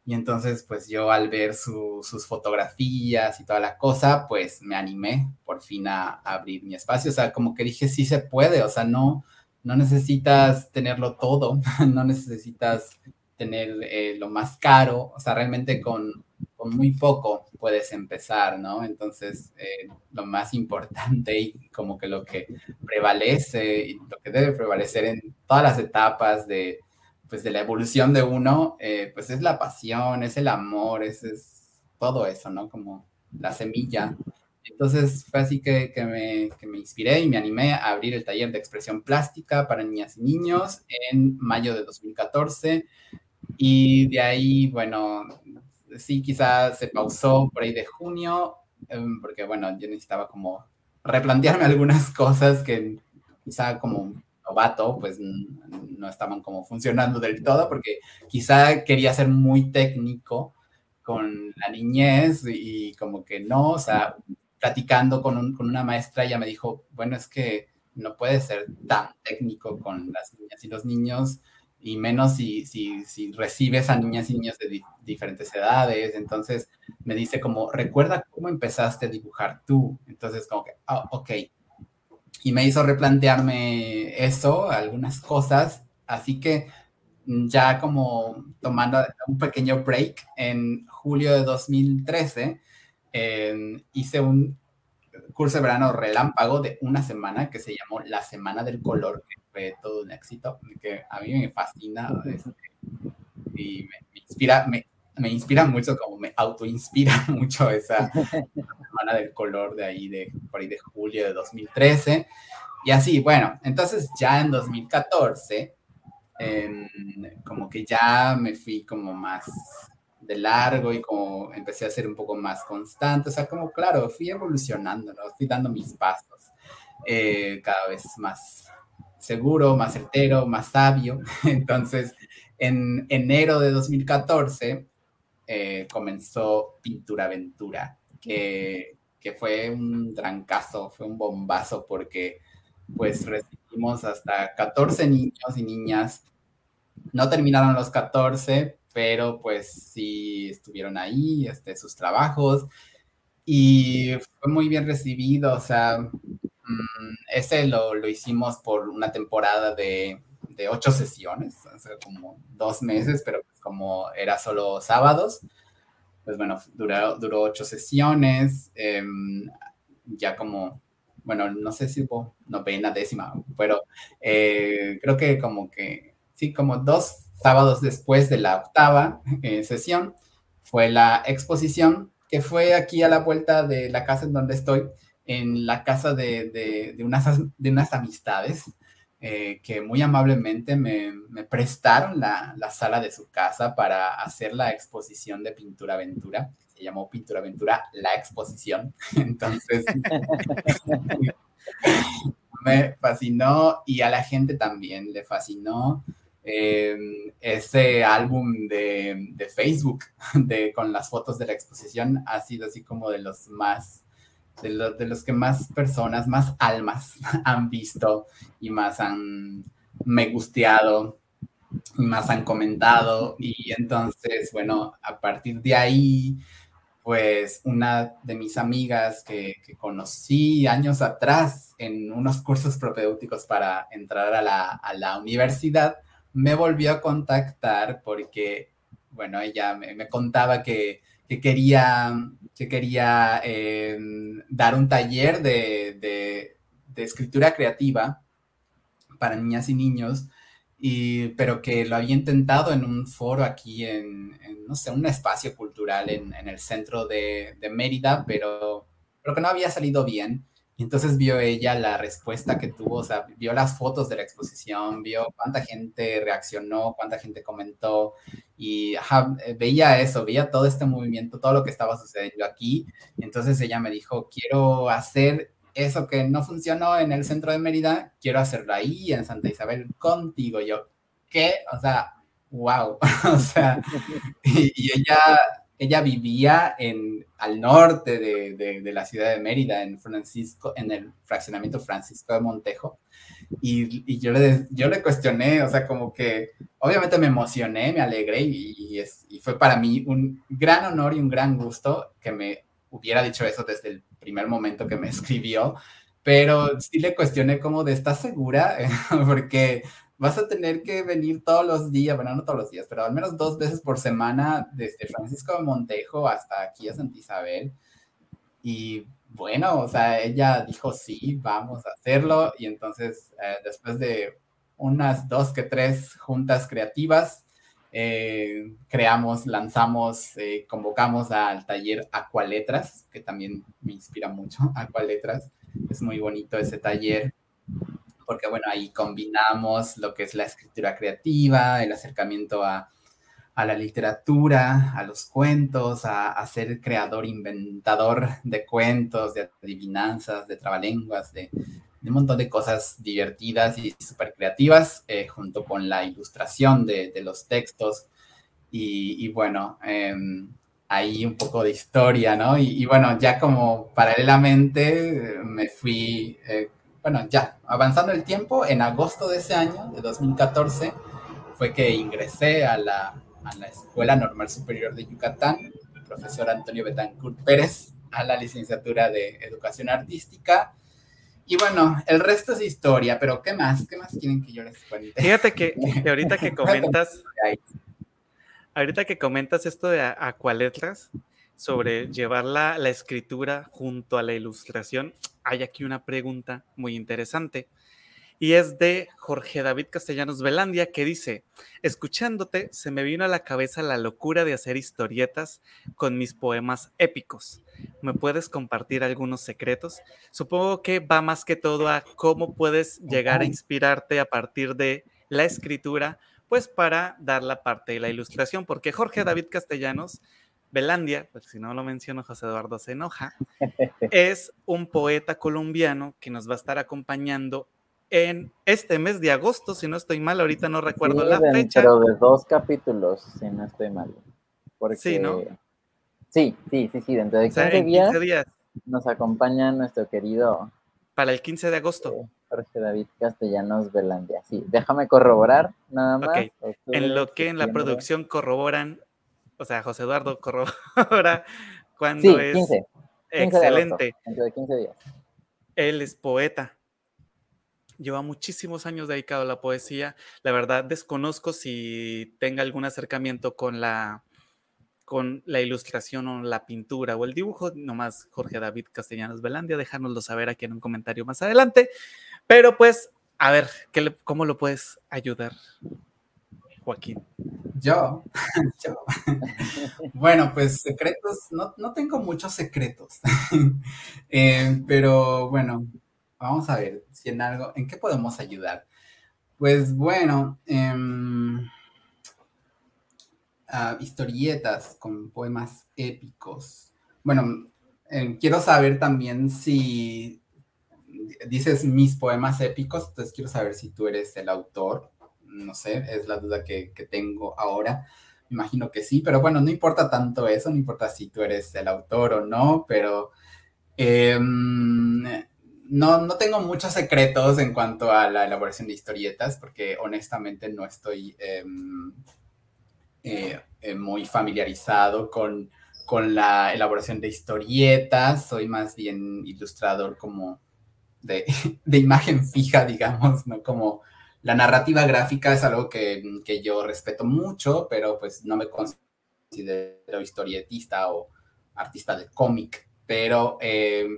y entonces, pues yo al ver sus fotografías y toda la cosa, pues me animé por fin a, abrir mi espacio. O sea, como que dije, sí se puede, o sea, no, no necesitas tenerlo todo, <laughs> no necesitas tener eh, lo más caro, o sea, realmente con, con, muy poco puedes empezar, ¿no? Entonces, eh, lo más importante y como que lo que prevalece y lo que debe prevalecer en todas las etapas de pues de la evolución de uno, eh, pues es la pasión, es el amor, es, es, todo eso, ¿no? Como la semilla. Entonces fue así que, que, me, que, me, inspiré y me animé a abrir el taller de expresión plástica para niñas y niños en mayo de 2014. Y de ahí, bueno, sí, quizás se pausó por ahí de junio, em, porque bueno, yo necesitaba como replantearme <laughs> algunas cosas que quizá como novato, pues no estaban como funcionando del todo, porque quizá quería ser muy técnico con la niñez y como que no, o sea, platicando con, con una maestra, ella me dijo, bueno, es que no puede ser tan técnico con las niñas y los niños, y menos si, si, si recibes a niñas y niños de diferentes edades. Entonces me dice como, recuerda cómo empezaste a dibujar tú. Entonces como que, oh, ok, y me hizo replantearme eso, algunas cosas, así que ya como tomando un pequeño break, en julio de 2013 hice un curso de verano relámpago de una semana que se llamó La Semana del Color, fue todo un éxito, que a mí me fascina este, y me, me inspira, me, me inspira mucho, como me autoinspira <laughs> mucho esa semana del color de ahí, de, por ahí de julio de 2013. Y así, bueno, entonces ya en 2014, em, como que ya me fui como más de largo y como empecé a ser un poco más constante, o sea, como claro, fui evolucionando, ¿no? Fui dando mis pasos eh, cada vez más seguro, más certero, más sabio. <laughs> Entonces, en enero de 2014 eh, comenzó Pintura Aventura, que, que, fue un trancazo, fue un bombazo porque pues recibimos hasta 14 niños y niñas. No terminaron los 14, pero pues sí estuvieron ahí, este, sus trabajos, y fue muy bien recibido, o sea, mm, ese lo, lo hicimos por una temporada de, de ocho sesiones, o sea, como dos meses, pero como era solo sábados, pues bueno, duró, duró ocho sesiones, em, ya como, bueno, no sé si hubo novena, décima, pero eh, creo que como que, sí, como dos sábados después de la octava eh, sesión, fue la exposición que fue aquí a la vuelta de la casa en donde estoy, en la casa de, de, de, unas, de unas amistades eh, que muy amablemente me, prestaron la, sala de su casa para hacer la exposición de Pintura Aventura. Se llamó Pintura Aventura La Exposición. <laughs> Entonces, <laughs> me fascinó y a la gente también le fascinó. Em, ese álbum de, de Facebook <laughs> de, con las fotos de la exposición ha sido así como de los más de, los que más personas, más almas <laughs> han visto y más han me gusteado y más han comentado. Y entonces, bueno, a partir de ahí, pues una de mis amigas que, conocí años atrás en unos cursos propedéuticos para entrar a la, universidad, me volvió a contactar porque, bueno, ella me, contaba que, quería, que quería em, dar un taller de, escritura creativa para niñas y niños y, pero que lo había intentado en un foro aquí en, no sé, un espacio cultural en, en el centro de, de, Mérida, pero, pero que no había salido bien. Entonces vio ella la respuesta que tuvo, o sea, vio las fotos de la exposición, vio cuánta gente reaccionó, cuánta gente comentó y veía eso, veía todo este movimiento, todo lo que estaba sucediendo aquí. Entonces ella me dijo, quiero hacer eso que no funcionó en el centro de Mérida, quiero hacerlo ahí en Santa Isabel contigo. Yo, ¿qué? O sea, wow. <laughs> o sea, y, ella, ella vivía en, al norte de, de, la ciudad de Mérida, en Francisco, en el fraccionamiento Francisco de Montejo. Y, y, yo, le, yo le cuestioné, o sea, como que obviamente me emocioné, me alegré y, es, y fue para mí un gran honor y un gran gusto que me hubiera dicho eso desde el primer momento que me <laughs> escribió, pero sí le cuestioné como de, ¿estás segura? <laughs> Porque vas a tener que venir todos los días, bueno, no todos los días, pero al menos dos veces por semana desde Francisco de Montejo hasta aquí a Santa Isabel. Y bueno, o sea, ella dijo, sí, vamos a hacerlo. Y entonces, eh, después de unas dos que tres juntas creativas, eh, creamos, lanzamos, eh, convocamos al taller Acualetras, que también me inspira mucho, <laughs> Acualetras. Es muy bonito ese taller, porque bueno, ahí combinamos lo que es la escritura creativa, el acercamiento a, a la literatura, a los cuentos, a, a, ser creador, inventador de cuentos, de adivinanzas, de trabalenguas, de, un montón de cosas divertidas y súper creativas, eh, junto con la ilustración de, de los textos. Y, y bueno, em, ahí un poco de historia, ¿no? Y, bueno, ya como paralelamente eh, me fui, eh, bueno, ya avanzando el tiempo, en agosto de ese año, de 2014, fue que ingresé a la, a la Escuela Normal Superior de Yucatán, profesor Antonio Betancourt Pérez, a la licenciatura de Educación Artística y bueno, el resto es historia, pero ¿qué más? ¿Qué más quieren que yo les cuente? Fíjate que, <laughs> ahorita que comentas, ahorita que comentas esto de Acualetras, sobre llevar la, la escritura junto a la ilustración, hay aquí una pregunta muy interesante y es de Jorge David Castellanos Velandia que dice, escuchándote se me vino a la cabeza la locura de hacer historietas con mis poemas épicos. ¿Me puedes compartir algunos secretos? Supongo que va más que todo a cómo puedes llegar a inspirarte a partir de la escritura, pues para dar la parte de la ilustración, porque Jorge David Castellanos Velandia, pues si no lo menciono, José Eduardo se enoja, <laughs> es un poeta colombiano que nos va a estar acompañando en este mes de agosto, si no estoy mal, ahorita no recuerdo la fecha. Pero de dos capítulos, si no estoy mal. sí, ¿no? Sí, sí, sí, sí, dentro de 15, días, nos acompaña nuestro querido... Para el 15 de agosto. Jorge David Castellanos Velandia. Sí, déjame corroborar nada más. en lo que en la producción corroboran, o sea, José Eduardo corrobora <laughs> cuando es... 15, excelente. de 15 días. Él es poeta lleva muchísimos años dedicado a la poesía. La verdad desconozco si tenga algún acercamiento con la, con la ilustración o la pintura o el dibujo. Nomás Jorge David Castellanos Velandia, dejárnoslo saber aquí en un comentario más adelante. Pero pues, a ver, ¿qué ¿cómo lo puedes ayudar, Joaquín? Yo, <laughs> yo. <laughs> bueno, pues secretos, no, no tengo muchos secretos, <laughs> eh, pero bueno, vamos a ver si en algo, ¿en qué podemos ayudar? Pues bueno, em, historietas con poemas épicos. Bueno, em, quiero saber también si dices mis poemas épicos, entonces quiero saber si tú eres el autor. No sé, es la duda que, que tengo ahora. Imagino que sí, pero bueno, no importa tanto eso, no importa si tú eres el autor o no, pero eh, no, no tengo muchos secretos en cuanto a la elaboración de historietas, porque honestamente no estoy em, eh, eh, muy familiarizado con, con la elaboración de historietas, soy más bien ilustrador como de, <laughs> de imagen fija, digamos, ¿no? Como la narrativa gráfica es algo que, que, yo respeto mucho, pero pues no me considero historietista o artista de cómic. Pero eh,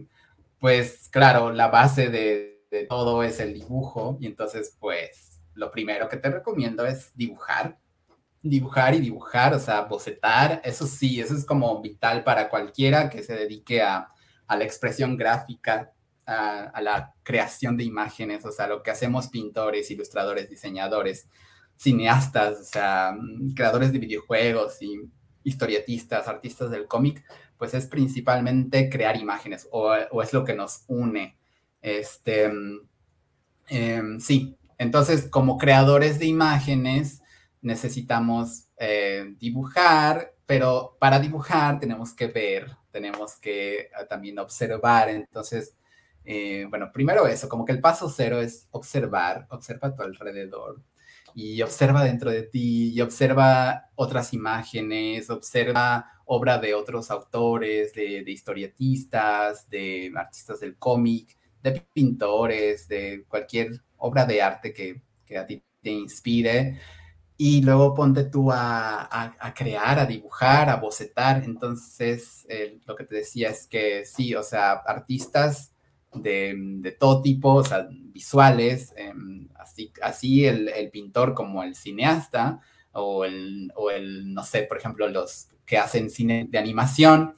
pues claro, la base de, de, todo es el dibujo y entonces pues lo primero que te recomiendo es dibujar dibujar y dibujar, o sea, bocetar, eso sí, eso es como vital para cualquiera que se dedique a, la expresión gráfica, a, la creación de imágenes, o sea, lo que hacemos pintores, ilustradores, diseñadores, cineastas, o sea, mm, creadores de videojuegos y historietistas, artistas del cómic, pues es principalmente crear imágenes o, es lo que nos une. Este, mm, em, sí, entonces como creadores de imágenes, necesitamos eh, dibujar, pero para dibujar tenemos que ver, tenemos que ah, también observar. Entonces, eh, bueno, primero eso, como que el paso cero es observar, observa a tu alrededor y observa dentro de ti y observa otras imágenes, observa obra de otros autores, de, historietistas, de artistas del cómic, de pintores, de cualquier obra de arte que, que a ti te inspire y luego ponte tú a, a, crear, a dibujar, a bocetar. Entonces, lo que te decía es que sí, o sea, artistas de, todo tipo, o sea, visuales, em, así, así el, el, pintor como el cineasta, o el, o el, no sé, por ejemplo, los que hacen cine de animación,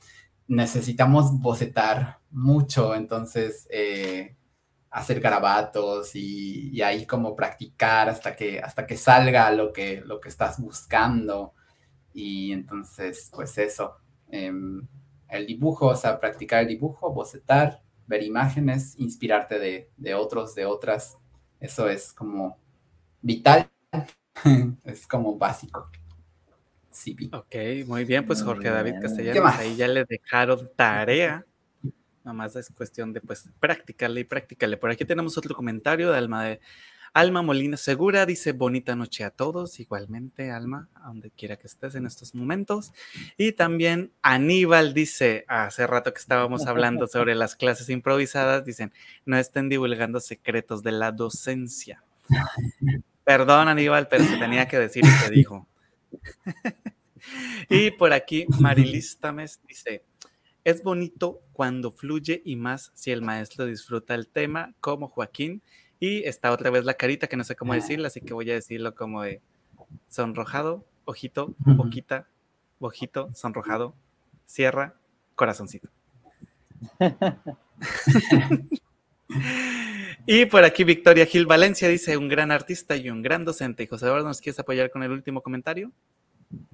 necesitamos bocetar mucho, entonces... Eh, hacer garabatos y, ahí como practicar hasta que, hasta que salga lo que, lo que estás buscando. Y entonces, pues eso, em, el dibujo, o sea, practicar el dibujo, bocetar, ver imágenes, inspirarte de, de otros, de otras, eso es como vital, <laughs> es como básico. Sí. Ok, muy bien, pues Jorge David Castellanos, ahí ya le dejaron tarea Nada más es cuestión de pues practicarle y practicarle. Por aquí tenemos otro comentario de Alma de Alma Molina Segura dice bonita noche a todos, igualmente Alma, a donde quiera que estés en estos momentos. Y también Aníbal dice, hace rato que estábamos hablando <laughs> sobre las clases improvisadas, dicen, no estén divulgando secretos de la docencia. Perdón Aníbal, pero se tenía que decir y se dijo. <laughs> y por aquí Marilis <laughs> Tames dice, es bonito cuando fluye y más si el maestro disfruta el tema como Joaquín. Y está otra vez la carita que no sé cómo decirla, así que voy a decirlo como de sonrojado, ojito, boquita, ojito, sonrojado, cierra, corazoncito. <laughs> y por aquí Victoria Gil Valencia dice, un gran artista y un gran docente. Y José Eduardo, ¿nos quieres apoyar con el último comentario?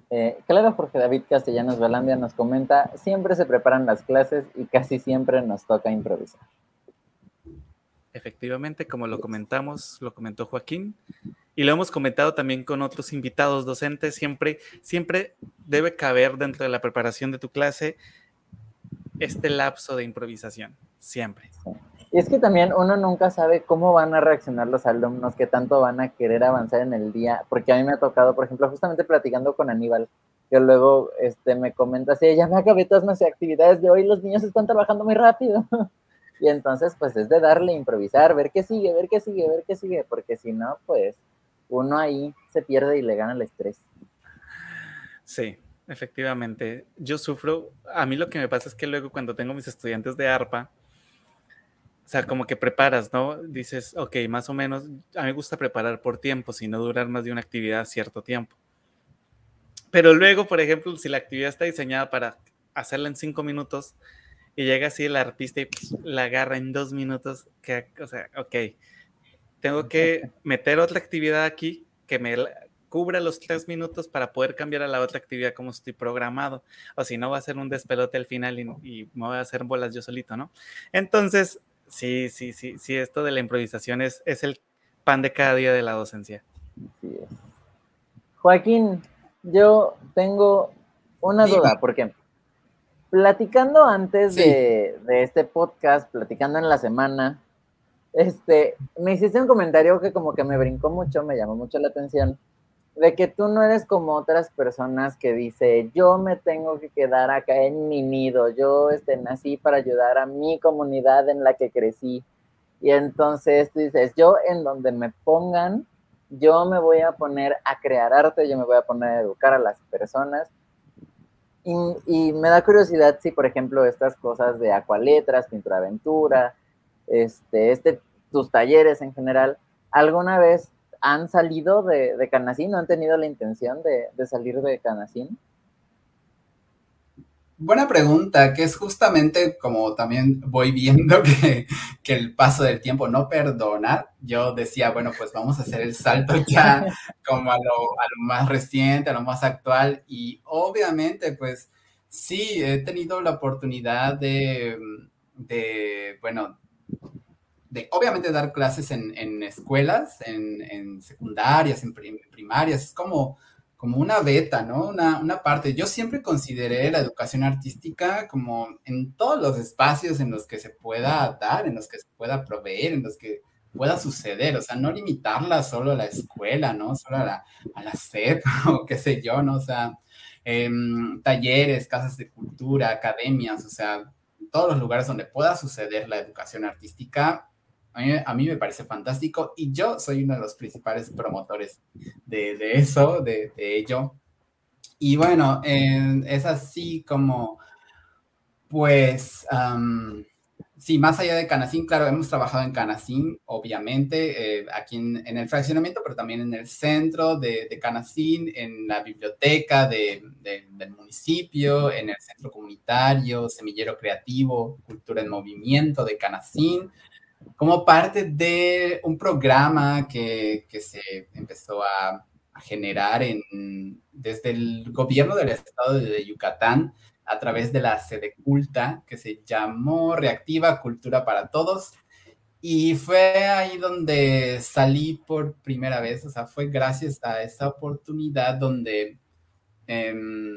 Eh, claro, porque David Castellanos Velandia nos comenta, siempre se preparan las clases y casi siempre nos toca improvisar. Efectivamente, como lo comentamos, lo comentó Joaquín, y lo hemos comentado también con otros invitados docentes, siempre, siempre debe caber dentro de la preparación de tu clase este lapso de improvisación, siempre. Y es que también uno nunca sabe cómo van a reaccionar los alumnos, qué tanto van a querer avanzar en el día, porque a mí me ha tocado, por ejemplo, justamente platicando con Aníbal, que luego este, me comenta así, ya me acabé todas mis actividades de hoy, los niños están trabajando muy rápido. <laughs> y entonces, pues es de darle, improvisar, ver qué sigue, ver qué sigue, ver qué sigue, porque si no, pues uno ahí se pierde y le gana el estrés. Sí, efectivamente. Yo sufro, a mí lo que me pasa es que luego cuando tengo mis estudiantes de ARPA, o sea, como que preparas, ¿no? Dices, ok, más o menos, a mí me gusta preparar por tiempo, si no durar más de una actividad cierto tiempo. Pero luego, por ejemplo, si la actividad está diseñada para hacerla en cinco minutos y llega así el artista y pues, la agarra en dos minutos, que, o sea, ok, tengo que <laughs> meter otra actividad aquí que me cubra los tres minutos para poder cambiar a la otra actividad como estoy programado. O si no, va a ser un despelote al final y, y me voy a hacer bolas yo solito, ¿no? Entonces, Sí, sí, sí, sí, esto de la improvisación es, es el pan de cada día de la docencia. Joaquín, yo tengo una duda, porque platicando antes de, este podcast, platicando en la semana, este, me hiciste un comentario que como que me brincó mucho, me llamó mucho la atención, de que tú no eres como otras personas que dice, yo me tengo que quedar acá en mi nido, yo este, nací para ayudar a mi comunidad en la que crecí. Y entonces tú dices, yo en donde me pongan, yo me voy a poner a crear arte, yo me voy a poner a educar a las personas. Y, y me da curiosidad si, por ejemplo, estas cosas de acualetras, pintura aventura, este, este, tus talleres en general, alguna vez han salido de, de Canacín, no han tenido la intención de, de salir de Canacín? Buena pregunta, que es justamente como también voy viendo <laughs> que, que, el paso del tiempo no perdona. Yo decía, bueno, pues vamos a hacer el salto <laughs> ya como a lo, a lo más reciente, a lo más actual. Y obviamente, pues sí, he tenido la oportunidad de, de bueno, de obviamente dar clases en, en escuelas, en, en, secundarias, en primarias, es como, como una beta, ¿no? Una, una, parte. Yo siempre consideré la educación artística como en todos los espacios en los que se pueda dar, en los que se pueda proveer, en los que pueda suceder, o sea, no limitarla solo a la escuela, ¿no? Solo a la, a la SEP <laughs> o qué sé yo, ¿no? O sea, eh, talleres, casas de cultura, academias, o sea, todos los lugares donde pueda suceder la educación artística, a mí, me parece fantástico y yo soy uno de los principales promotores de, de eso, de, de, ello. Y bueno, eh, es así como, pues, um, sí, más allá de Canacín, claro, hemos trabajado en Canacín, obviamente, eh, aquí en, en, el fraccionamiento, pero también en el centro de, de Canacín, en la biblioteca de, del municipio, en el centro comunitario, semillero creativo, cultura en movimiento de Canacín como parte de un programa que, que se empezó a, generar en, desde el gobierno del estado de Yucatán a través de la sede culta que se llamó Reactiva Cultura para Todos. Y fue ahí donde salí por primera vez, o sea, fue gracias a esa oportunidad donde, eh,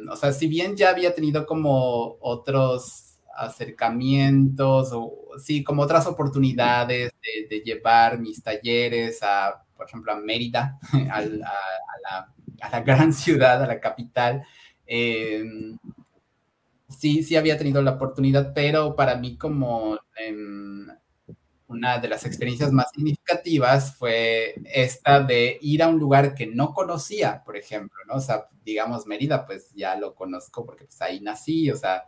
o sea, si bien ya había tenido como otros acercamientos o sí, como otras oportunidades de, llevar mis talleres a, por ejemplo, a Mérida, <laughs> a, la, gran <laughs> ciudad, a la capital. Eh, sí, sí había tenido la oportunidad, pero para mí como eh, una de las experiencias más significativas fue esta de ir a un lugar que no conocía, por ejemplo, ¿no? O sea, digamos Mérida, pues ya lo conozco porque pues ahí nací, o sea,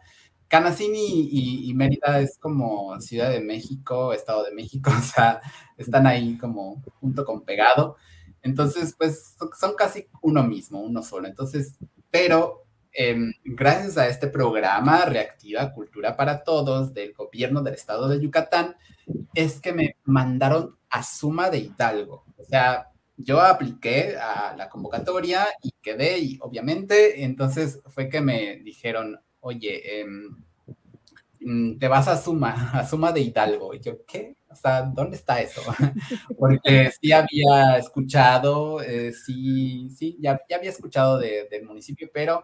Canacín y, y, Mérida es como Ciudad de México, Estado de México, <laughs> o sea, están ahí como junto con pegado. Entonces, pues son casi uno mismo, uno solo. Entonces, pero eh, gracias a este programa Reactiva Cultura para Todos del gobierno del estado de Yucatán, es que me mandaron a Suma de Hidalgo. O sea, yo apliqué a la convocatoria y quedé, y obviamente, entonces fue que me dijeron, oye, eh, te vas a Suma, <laughs> a Suma de Hidalgo. Y yo, ¿qué? O sea, ¿dónde está eso? <laughs> Porque sí había escuchado, eh, sí, sí, ya, ya había escuchado de, del municipio, pero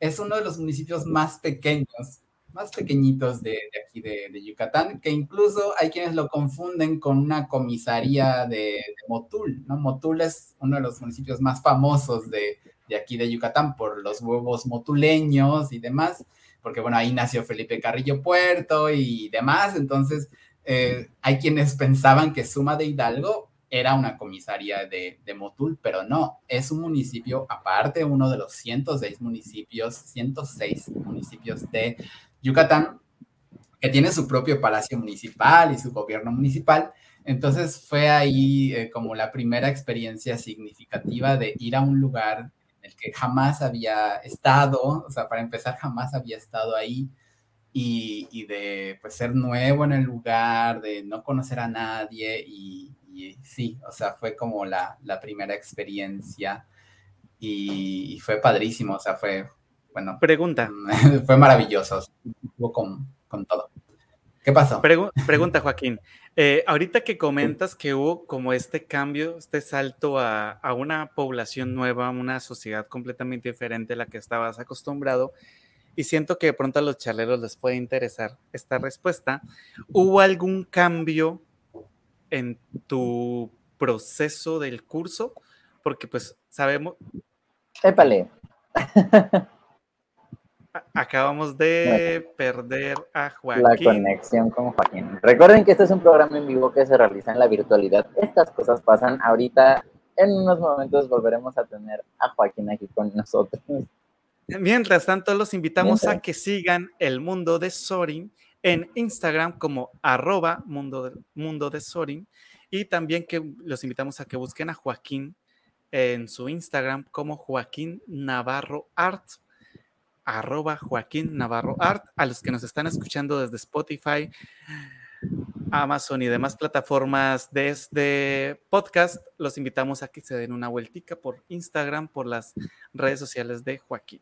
es uno de los municipios más pequeños, más pequeñitos de, aquí de, Yucatán, que incluso hay quienes lo confunden con una comisaría de, de, Motul, ¿no? Motul es uno de los municipios más famosos de, de aquí de Yucatán por los huevos motuleños y demás, porque bueno, ahí nació Felipe Carrillo Puerto y demás, entonces eh, hay quienes pensaban que Suma de Hidalgo era una comisaría de, de, Motul, pero no, es un municipio aparte, uno de los 106 municipios, 106 municipios de Yucatán, que tiene su propio palacio municipal y su gobierno municipal. Entonces fue ahí eh, como la primera experiencia significativa de ir a un lugar el que jamás había estado, o sea, para empezar, jamás había estado ahí, y, y de pues ser nuevo en el lugar, de no conocer a nadie, y, y sí, o sea, fue como la, la primera experiencia, y, y, fue padrísimo, o sea, fue, bueno. Pregunta. <laughs> Fue maravilloso, con, con todo. ¿Qué pasó? Pregu pregunta, Joaquín. <laughs> Eh, ahorita que comentas que hubo como este cambio, este salto a, a, una población nueva, una sociedad completamente diferente a la que estabas acostumbrado, y siento que de pronto a los charleros les puede interesar esta respuesta, ¿hubo algún cambio en tu proceso del curso? porque pues sabemos... Épale. <laughs> Acabamos de perder a Joaquín. La conexión con Joaquín. Recuerden que este es un programa en vivo que se realiza en la virtualidad. Estas cosas pasan ahorita. En unos momentos volveremos a tener a Joaquín aquí con nosotros. Mientras tanto, los invitamos a que sigan el mundo de Sorin en Instagram como arroba mundo de, mundo de Sorin y también que los invitamos a que busquen a Joaquín en su Instagram como Joaquín Navarro Art arroba Joaquín Navarro Art. A los que nos están escuchando desde Spotify, Amazon y demás plataformas de este podcast, los invitamos a que se den una vueltica por Instagram, por las redes sociales de Joaquín.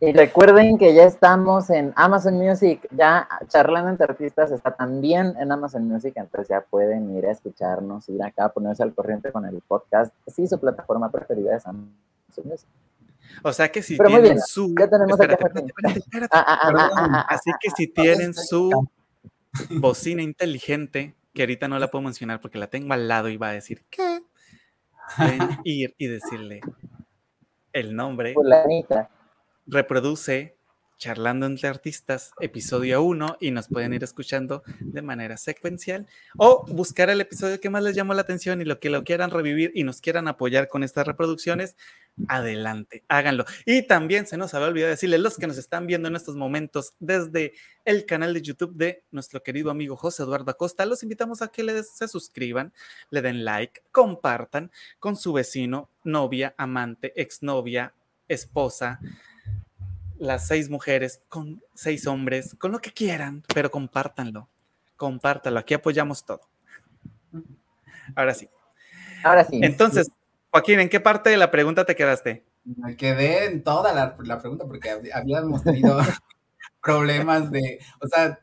Y recuerden que ya estamos en Amazon Music, ya charlando entre artistas está también en Amazon Music, entonces ya pueden ir a escucharnos, ir acá, ponerse al corriente con el podcast. Sí, su plataforma preferida es Amazon Music. O sea que si tienen su. Así que si tienen su bocina inteligente, que ahorita no la puedo mencionar porque la tengo al lado y va a decir ¿qué? Pueden <laughs> ir y decirle el nombre. Reproduce Charlando entre Artistas, episodio 1, y nos pueden ir escuchando de manera secuencial o buscar el episodio que más les llamó la atención y lo que lo quieran revivir y nos quieran apoyar con estas reproducciones, adelante, háganlo. Y también se nos había olvidado decirles los que nos están viendo en estos momentos desde el canal de YouTube de nuestro querido amigo José Eduardo Acosta, los invitamos a que les, se suscriban, le den like, compartan con su vecino, novia, amante, exnovia, esposa las seis mujeres, con seis hombres, con lo que quieran, pero compártanlo, compártanlo, aquí apoyamos todo. Ahora sí. Ahora sí. Entonces, Joaquín, ¿en qué parte de la pregunta te quedaste? Me quedé en toda la, pregunta porque habíamos tenido <laughs> problemas de, o sea,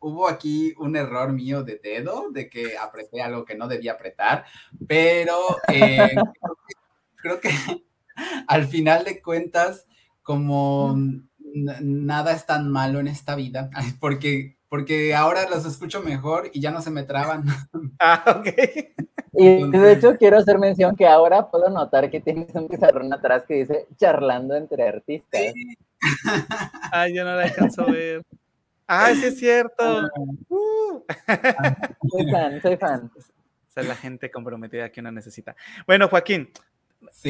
hubo aquí un error mío de dedo, de que apreté algo que no debía apretar, pero eh, <laughs> creo que al final de cuentas como nada es tan malo en esta vida, <laughs> porque, porque ahora los escucho mejor y ya no se me traban. <laughs> Ah, ok. <laughs> Y de hecho quiero hacer mención que ahora puedo notar que tienes un pizarrón atrás que dice charlando entre artistas. Ay, yo no la alcanzo a ver. ¡Ay, sí es cierto! Uh. Soy fan, soy fan. Esa es la gente comprometida que uno necesita. Bueno, Joaquín,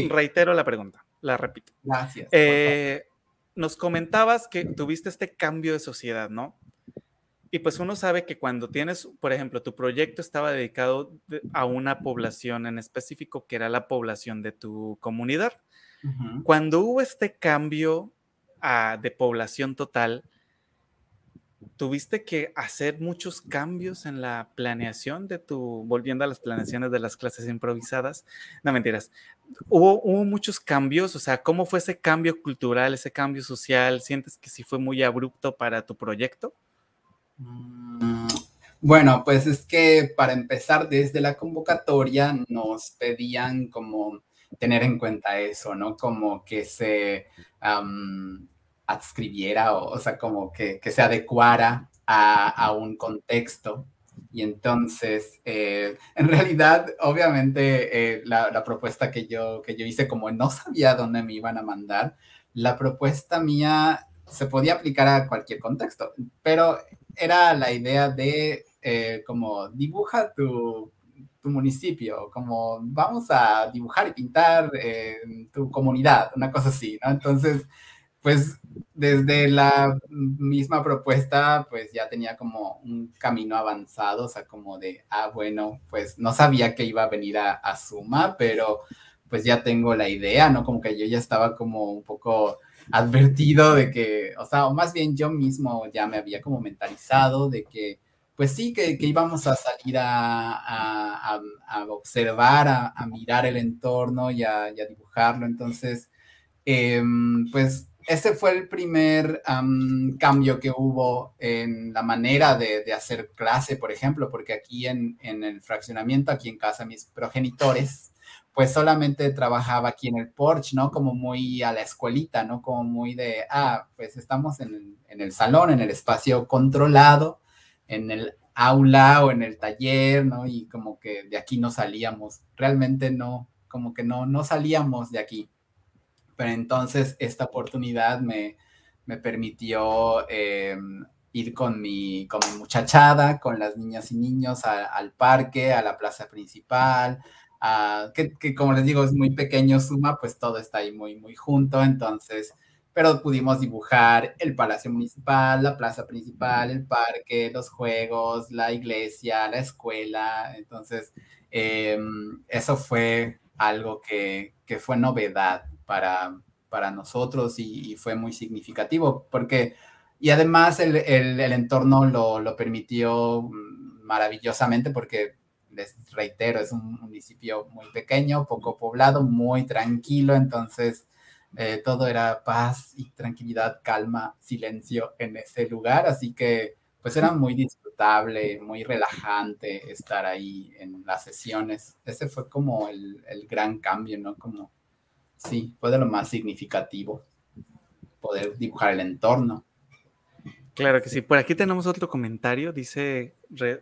reitero la pregunta la repito. Gracias. Eh, nos comentabas que tuviste este cambio de sociedad, ¿no? Y pues uno sabe que cuando tienes, por ejemplo, tu proyecto estaba dedicado a una población en específico, que era la población de tu comunidad. Cuando hubo este cambio ah, de población total, tuviste que hacer muchos cambios en la planeación de tu, volviendo a las planeaciones de las clases improvisadas. No mentiras. Hubo, muchos cambios, o sea, ¿cómo fue ese cambio cultural, ese cambio social? ¿Sientes que sí fue muy abrupto para tu proyecto? Mm, bueno, pues es que para empezar, desde la convocatoria nos pedían como tener en cuenta eso, ¿no? Como que se adscribiera o, o sea, como que, que se adecuara a, a, un contexto. Y entonces, eh, en realidad, obviamente, eh, la, la, propuesta que yo, que yo hice, como no sabía dónde me iban a mandar, la propuesta mía se podía aplicar a cualquier contexto, pero era la idea de eh, como dibuja tu, tu, municipio, como vamos a dibujar y pintar tu comunidad, una cosa así, ¿no? Entonces, pues desde la misma propuesta, pues ya tenía como un camino avanzado, o sea, como de, ah, bueno, pues no sabía que iba a venir a, Suma, pero pues ya tengo la idea, ¿no? Como que yo ya estaba como un poco advertido de que, o sea, o más bien yo mismo ya me había como mentalizado de que, pues sí, que, íbamos a salir a, observar, a, mirar el entorno y a, dibujarlo. Entonces, em, pues ese fue el primer cambio que hubo en la manera de, hacer clase, por ejemplo, porque aquí en, el fraccionamiento, aquí en casa, mis progenitores, pues solamente trabajaba aquí en el porch, ¿no? Como muy a la escuelita, ¿no? Como muy de, ah, pues estamos en, en el salón, en el espacio controlado, en el aula o en el taller, ¿no? Y como que de aquí no salíamos. Realmente no, como que no, no salíamos de aquí. Pero entonces esta oportunidad me, me permitió eh, ir con mi, con mi muchachada, con las niñas y niños al parque, a la plaza principal, que, como les digo es muy pequeño Suma, pues todo está ahí muy, muy junto, entonces, pero pudimos dibujar el Palacio Municipal, la plaza principal, el parque, los juegos, la iglesia, la escuela, entonces em, eso fue algo que, que fue novedad para, para nosotros y, fue muy significativo, porque, y además el, el, el entorno lo, lo, permitió maravillosamente porque, les reitero, es un municipio muy pequeño, poco poblado, muy tranquilo, entonces eh, todo era paz y tranquilidad, calma, silencio en ese lugar, así que pues era muy disfrutable, muy relajante estar ahí en las sesiones. Ese fue como el, el gran cambio, ¿no? Como sí, fue de lo más significativo poder dibujar el entorno. Claro que sí. Por aquí tenemos otro comentario. Dice,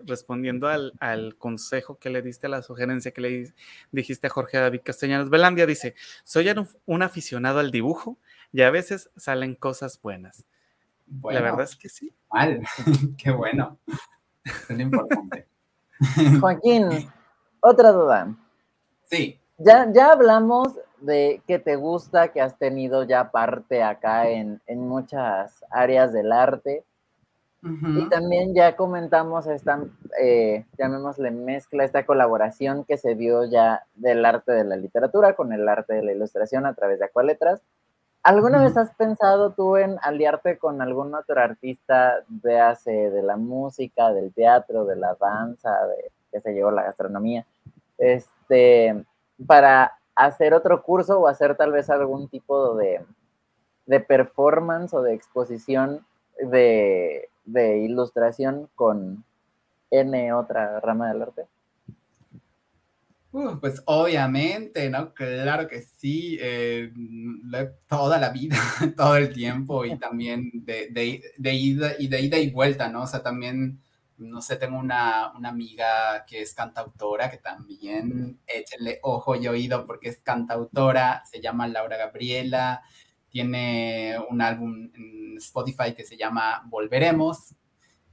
respondiendo al, consejo que le diste, a la sugerencia que le dijiste a Jorge David Castellanos Belandia, dice, soy un, aficionado al dibujo y a veces salen cosas buenas. la verdad es que sí. Mal. <laughs> Qué bueno. Es importante. <laughs> Joaquín, otra duda. Sí. Ya, ya hablamos de que te gusta, que has tenido ya parte acá en, muchas áreas del arte. Y también ya comentamos esta, eh, llamémosle mezcla, esta colaboración que se dio ya del arte de la literatura con el arte de la ilustración a través de Acualetras. ¿Alguna vez has pensado tú en aliarte con algún otro artista, véase de la música, del teatro, de la danza, de, qué se llevó la gastronomía, este, para hacer otro curso o hacer tal vez algún tipo de, performance o de exposición de, ilustración con N otra rama del arte? Uh, pues obviamente, ¿no? Claro que sí, eh, toda la vida, <laughs> todo el tiempo y también de, de, ida, y de ida y vuelta, ¿no? O sea, también no sé, tengo una, amiga que es cantautora, que también échenle ojo y oído porque es cantautora, se llama Laura Gabriela, tiene un álbum en Spotify que se llama Volveremos.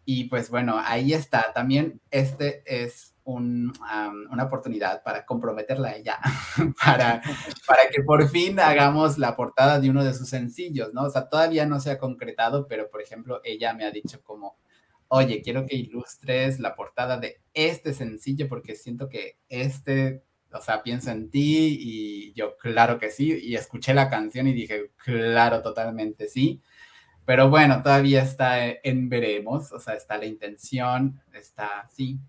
Y pues bueno, ahí está. También este es una oportunidad para comprometerla a ella, <laughs> para, para que por fin hagamos la portada de uno de sus sencillos, ¿no? O sea, todavía no se ha concretado, pero por ejemplo, ella me ha dicho como, oye, quiero que ilustres la portada de este sencillo porque siento que este, o sea, pienso en ti y yo, claro que sí, y escuché la canción y dije, claro, totalmente sí. Pero bueno, todavía está en veremos, o sea, está la intención, está, sí,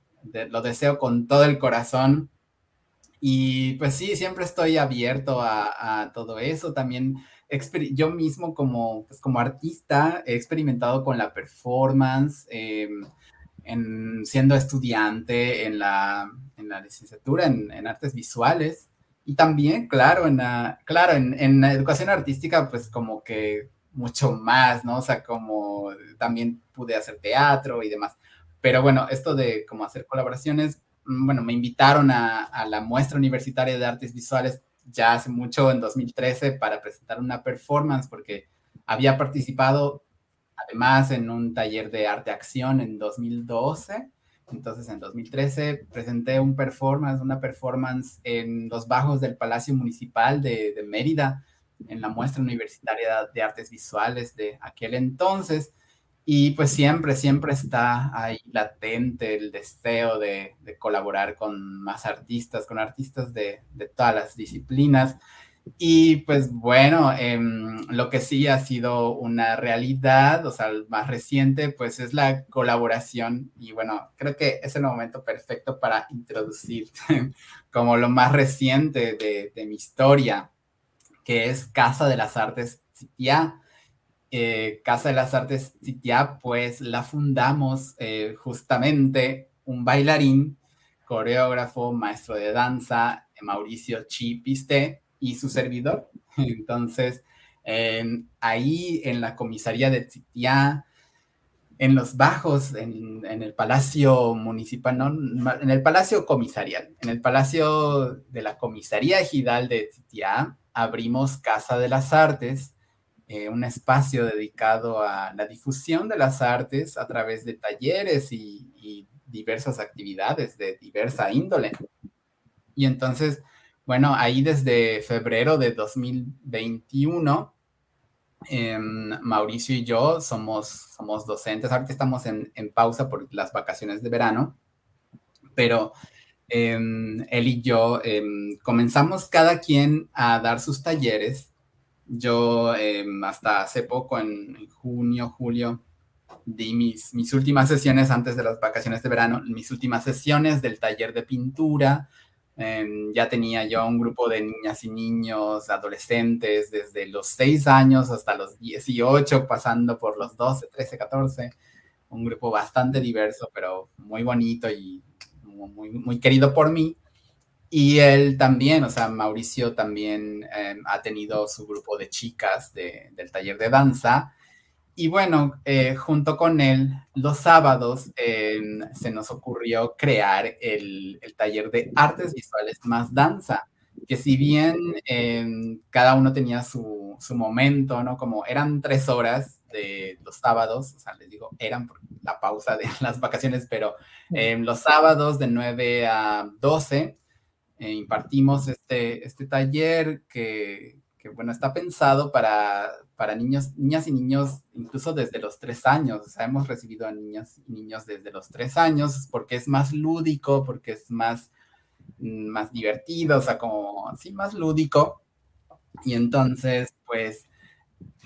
lo deseo con todo el corazón. Y pues sí, siempre estoy abierto a, a todo eso. También yo mismo como, pues, como artista he experimentado con la performance, em, en, siendo estudiante en la, en la licenciatura en, artes visuales y también, claro, en la, claro, en, la educación artística, pues como que mucho más, ¿no? O sea, como también pude hacer teatro y demás. Pero bueno, esto de como hacer colaboraciones, mm, bueno, me invitaron a, a la muestra universitaria de artes visuales ya hace mucho, en 2013, para presentar una performance, porque había participado además en un taller de arte acción en 2012. Entonces, en 2013 presenté un performance, una performance en los bajos del Palacio Municipal de, de Mérida, en la muestra universitaria de artes visuales de aquel entonces. Y pues siempre, siempre está ahí latente el deseo de, colaborar con más artistas, con artistas de, todas las disciplinas. Y pues bueno, em, lo que sí ha sido una realidad, o sea, más reciente, pues es la colaboración. Y bueno, creo que es el momento perfecto para introducir <laughs> como lo más reciente de, de mi historia, que es Casa de las Artes ya eh, Casa de las Artes Citia, pues la fundamos eh, justamente un bailarín, coreógrafo, maestro de danza, Mauricio Chipiste y su servidor. <laughs> Entonces, ahí en la comisaría de Citia, en los bajos, en, el Palacio Municipal, no, en el Palacio Comisarial, en el Palacio de la Comisaría Ejidal de Titiá, abrimos Casa de las Artes, eh, un espacio dedicado a la difusión de las artes a través de talleres y, diversas actividades de diversa índole. Y entonces, bueno, ahí desde febrero de 2021 Em, Mauricio y yo somos, somos docentes. Ahorita estamos en, pausa por las vacaciones de verano, pero em, él y yo em, comenzamos cada quien a dar sus talleres. Yo hasta hace poco, en, en, junio, julio, di mis, mis últimas sesiones antes de las vacaciones de verano, mis últimas sesiones del taller de pintura, Em, ya tenía yo un grupo de niñas y niños, adolescentes, desde los 6 años hasta los 18, pasando por los 12, 13, 14. Un grupo bastante diverso, pero muy bonito y muy, muy querido por mí. Y él también, o sea, Mauricio también em, ha tenido su grupo de chicas del taller de danza y bueno, eh, junto con él, los sábados em, se nos ocurrió crear el, taller de artes visuales más danza, que si bien em, cada uno tenía su, momento, ¿no? Como eran tres horas de los sábados, o sea, les digo, eran por la pausa de <laughs> las vacaciones, pero los sábados de 9 a 12 eh, impartimos este, este taller que, que, bueno, está pensado para para niños, niñas y niños, incluso desde los tres años. O sea, hemos recibido a niñas y niños desde los tres años porque es más lúdico, porque es más, mm, más divertido, o sea, como así más lúdico. Y entonces, pues,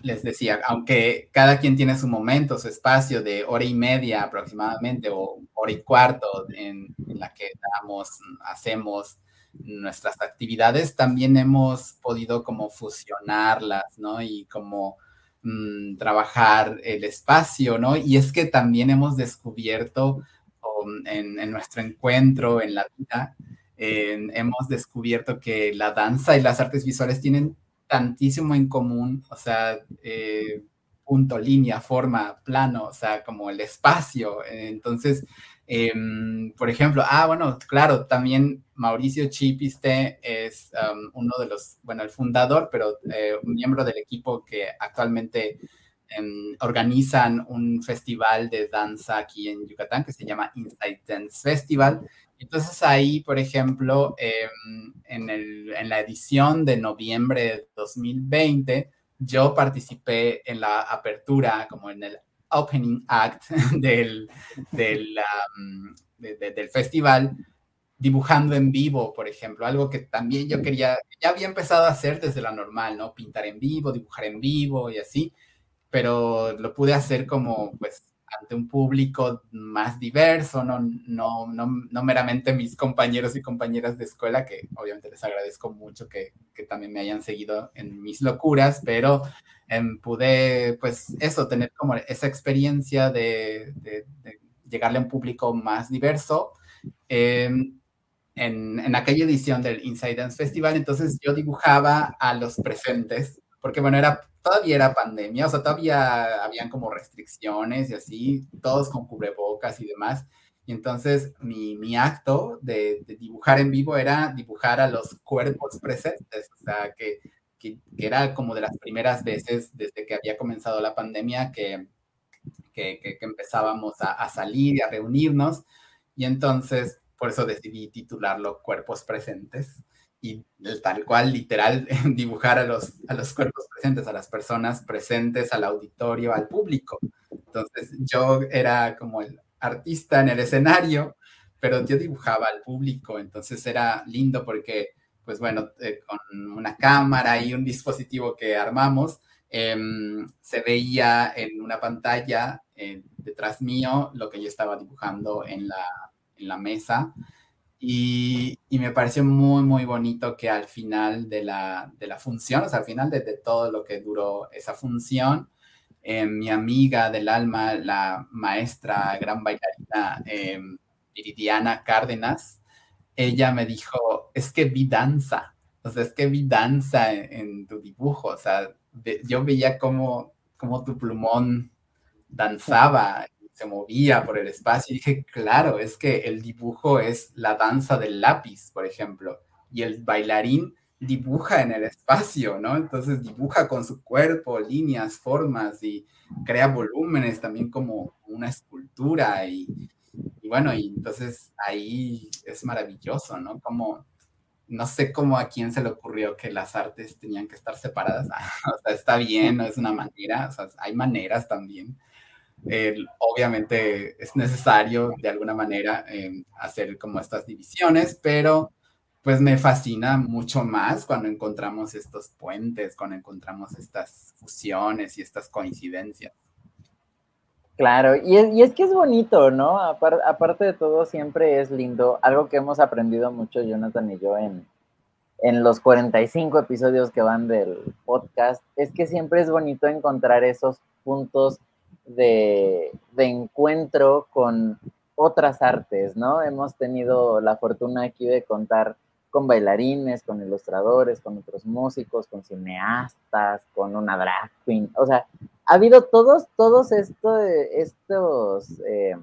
les decía, aunque cada quien tiene su momento, su espacio de hora y media aproximadamente, o hora y cuarto en, en la que damos, hacemos nuestras actividades, también hemos podido como fusionarlas, ¿no? Y como mm, trabajar el espacio, ¿no? Y es que también hemos descubierto um, en, nuestro encuentro, en la vida, hemos descubierto que la danza y las artes visuales tienen tantísimo en común, o sea, eh, punto, línea, forma, plano, o sea, como el espacio. Entonces, Em, por ejemplo, ah, bueno, claro, también Mauricio Chipiste es uno de los, bueno, el fundador, pero eh, un miembro del equipo que actualmente em, organizan un festival de danza aquí en Yucatán que se llama Inside Dance Festival. Entonces ahí, por ejemplo, em, en, el, en la edición de noviembre de 2020, yo participé en la apertura, como en el opening act <laughs> del, del, del festival, dibujando en vivo, por ejemplo, algo que también yo quería, ya había empezado a hacer desde la normal, ¿no? Pintar en vivo, dibujar en vivo y así, pero lo pude hacer como, pues, ante un público más diverso, no, no, no, no, meramente mis compañeros y compañeras de escuela, que obviamente les agradezco mucho que, que también me hayan seguido en mis locuras, pero pude, pues eso, tener como esa experiencia de, de, llegarle a un público más diverso. Em, en, en, aquella edición del Inside Dance Festival, entonces yo dibujaba a los presentes, porque bueno, era todavía era pandemia, o sea, todavía habían como restricciones y así, todos con cubrebocas y demás. Y entonces mi, mi acto de, dibujar en vivo era dibujar a los cuerpos presentes, o sea, que, que, era como de las primeras veces desde que había comenzado la pandemia que, que, empezábamos a, a, salir y a reunirnos. Y entonces, por eso decidí titularlo Cuerpos Presentes y tal cual, literal, <laughs> dibujar a los, a los cuerpos presentes, a las personas presentes, al auditorio, al público. Entonces yo era como el artista en el escenario, pero yo dibujaba al público, entonces era lindo porque, pues bueno, eh, con una cámara y un dispositivo que armamos, em, se veía en una pantalla eh, detrás mío lo que yo estaba dibujando en la, mesa. Y, me pareció muy, muy bonito que al final de la, de la función, o sea, al final de, todo lo que duró esa función, eh, mi amiga del alma, la maestra, gran bailarina eh, Viridiana Cárdenas, ella me dijo, es que vi danza, o sea, es que vi danza en, tu dibujo, o sea, yo veía cómo, cómo tu plumón danzaba se movía por el espacio. Y dije, claro, es que el dibujo es la danza del lápiz, por ejemplo, y el bailarín dibuja en el espacio, ¿no? Entonces dibuja con su cuerpo líneas, formas y crea volúmenes también como una escultura y, y bueno, y entonces ahí es maravilloso, ¿no? Como no sé cómo a quién se le ocurrió que las artes tenían que estar separadas. <laughs> o sea, está bien, no es una manera, o sea, hay maneras también. obviamente es necesario de alguna manera em, hacer como estas divisiones, pero pues me fascina mucho más cuando encontramos estos puentes, cuando encontramos estas fusiones y estas coincidencias. Claro, y es, y es que es bonito, ¿no? aparte de todo, siempre es lindo. Algo que hemos aprendido mucho Jonathan y yo en, en los 45 episodios que van del podcast, es que siempre es bonito encontrar esos puntos de, de encuentro con otras artes, ¿no? Hemos tenido la fortuna aquí de contar con bailarines, con ilustradores, con otros músicos, con cineastas, con una drag queen. O sea, ha habido todos, todos esto, estos eh,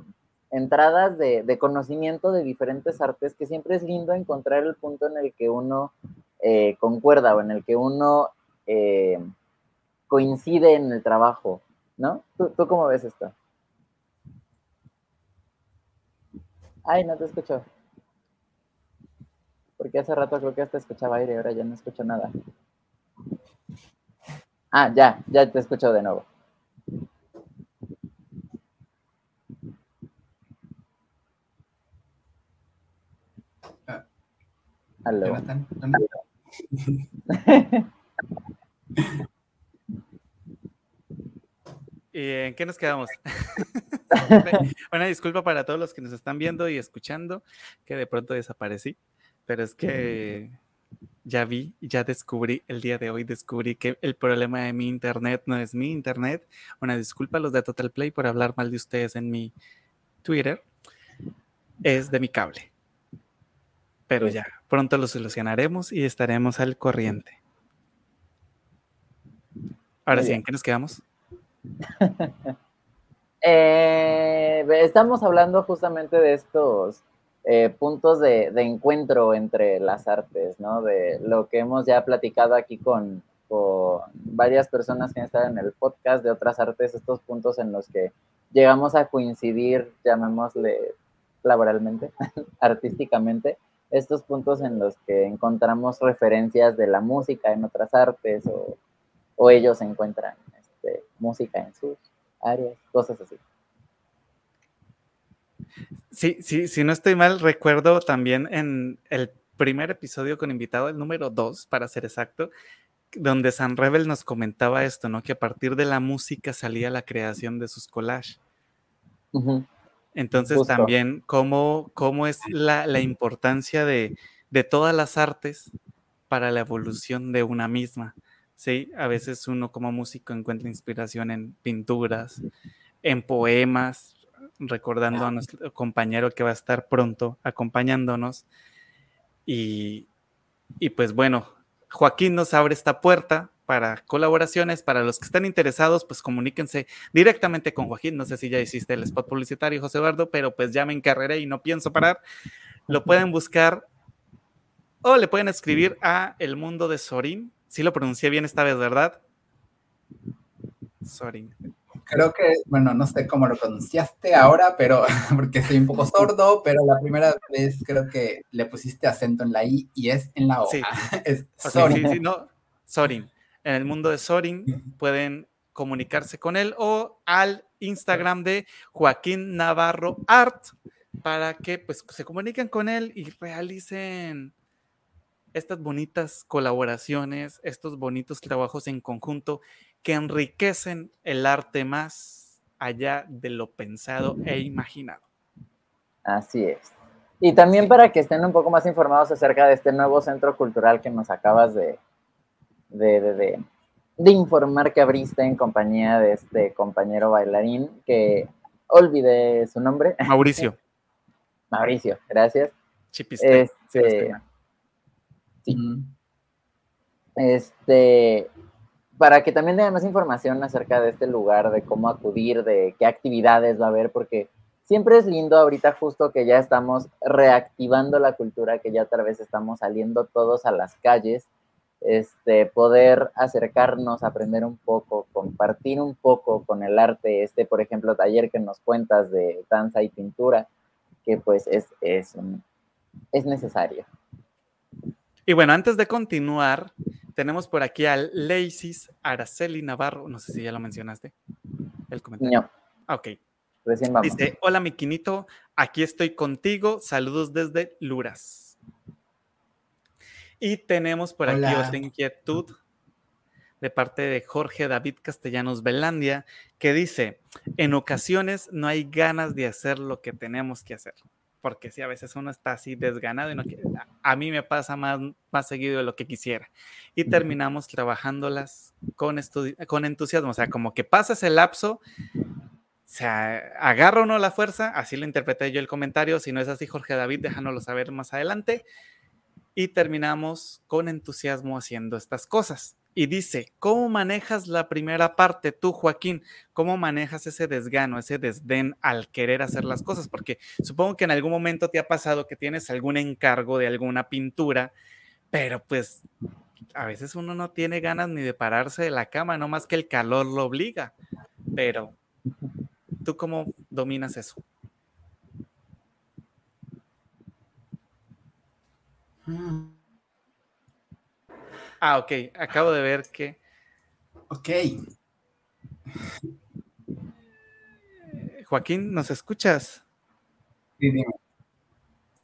entradas de, conocimiento de diferentes artes que siempre es lindo encontrar el punto en el que uno eh, concuerda o en el que uno eh, coincide en el trabajo, ¿no? ¿Tú, ¿Tú cómo ves esto? Ay, no te escucho. Porque hace rato creo que hasta escuchaba aire, ahora ya no escucho nada. Ah, ya, ya te escucho de nuevo. Aló. <laughs> ¿Y en qué nos quedamos? <laughs> Una disculpa para todos los que nos están viendo y escuchando, que de pronto desaparecí pero es que ya vi, ya descubrí, el día de hoy descubrí que el problema de mi internet no es mi internet. Una disculpa a los de Total Play por hablar mal de ustedes en mi Twitter. Es de mi cable. Pero ya, pronto lo solucionaremos y estaremos al corriente. Ahora sí, ¿en qué nos quedamos? <laughs> Eh, estamos hablando justamente de estos eh, puntos de, encuentro entre las artes, ¿no? De lo que hemos ya platicado aquí con, varias personas que han estado en el podcast de otras artes, estos puntos en los que llegamos a coincidir, llamémosle laboralmente, <laughs> artísticamente, estos puntos en los que encontramos referencias de la música en otras artes o, ellos encuentran este, música en sus áreas, cosas así. Sí, sí, si no estoy mal, recuerdo también en el primer episodio con invitado, el número dos, para ser exacto, donde San Rebel nos comentaba esto, ¿no? Que a partir de la música salía la creación de sus collages. Entonces también cómo, cómo es la, la importancia de, de, todas las artes para la evolución de una misma. Sí, a veces uno como músico encuentra inspiración en pinturas, en poemas, recordando a nuestro compañero que va a estar pronto acompañándonos. Y, pues bueno, Joaquín nos abre esta puerta para colaboraciones. Para los que están interesados, pues comuníquense directamente con Joaquín. No sé si ya hiciste el spot publicitario, José Eduardo, pero pues ya me encarreré y no pienso parar. Lo pueden buscar o le pueden escribir a El Mundo de Sorin. Si lo pronuncié bien esta vez, ¿verdad? Sorin creo que, bueno, no sé cómo lo pronunciaste ahora, pero <laughs> porque estoy un poco sordo, pero la primera vez creo que le pusiste acento en la I y es en la O. Sí, <laughs> es Sorin. Sí, sí, no, Sorin. En el mundo de Sorin pueden comunicarse con él o al Instagram de Joaquín Navarro Art para que pues se comuniquen con él y realicen estas bonitas colaboraciones, estos bonitos trabajos en conjunto que enriquecen el arte más allá de lo pensado e imaginado. Así es. Y también para que estén un poco más informados acerca de este nuevo centro cultural que nos acabas de, de, informar que abriste en compañía de este compañero bailarín que olvidé su nombre. Mauricio. <laughs> Mauricio, gracias. Chipiste. Este, sí. Este, para que también tengan más información acerca de este lugar, de cómo acudir, de qué actividades va a haber, porque siempre es lindo ahorita justo que ya estamos reactivando la cultura, que ya otra vez estamos saliendo todos a las calles, este, poder acercarnos, aprender un poco, compartir un poco con el arte, este, por ejemplo, taller que nos cuentas de danza y pintura, que pues es, es, es necesario. Y bueno, antes de continuar, tenemos por aquí al Leisis Araceli Navarro. No sé si ya lo mencionaste. El comentario. No. Ah, ok. Recién vamos. Dice: Hola, mi quinito. Aquí estoy contigo. Saludos desde Luras. Y tenemos por aquí otra inquietud de parte de Jorge David Castellanos Belandia, que dice: En ocasiones no hay ganas de hacer lo que tenemos que hacer porque si a veces uno está así desganado y no quiere, a mí me pasa más, más seguido de lo que quisiera. Y terminamos trabajándolas con, con entusiasmo, o sea, como que pasa ese lapso, o sea, agarra uno la fuerza, así lo interpreté yo el comentario, si no es así, Jorge David, déjanoslo saber más adelante. Y terminamos con entusiasmo haciendo estas cosas. Y dice, ¿cómo manejas la primera parte tú, Joaquín? ¿Cómo manejas ese desgano, ese desdén al querer hacer las cosas? Porque supongo que en algún momento te ha pasado que tienes algún encargo de alguna pintura, pero pues a veces uno no tiene ganas ni de pararse de la cama, no más que el calor lo obliga. Pero, ¿tú cómo dominas eso? Mm. Ah, ok. Acabo de ver que. Ok. Joaquín, ¿nos escuchas? Sí, dime.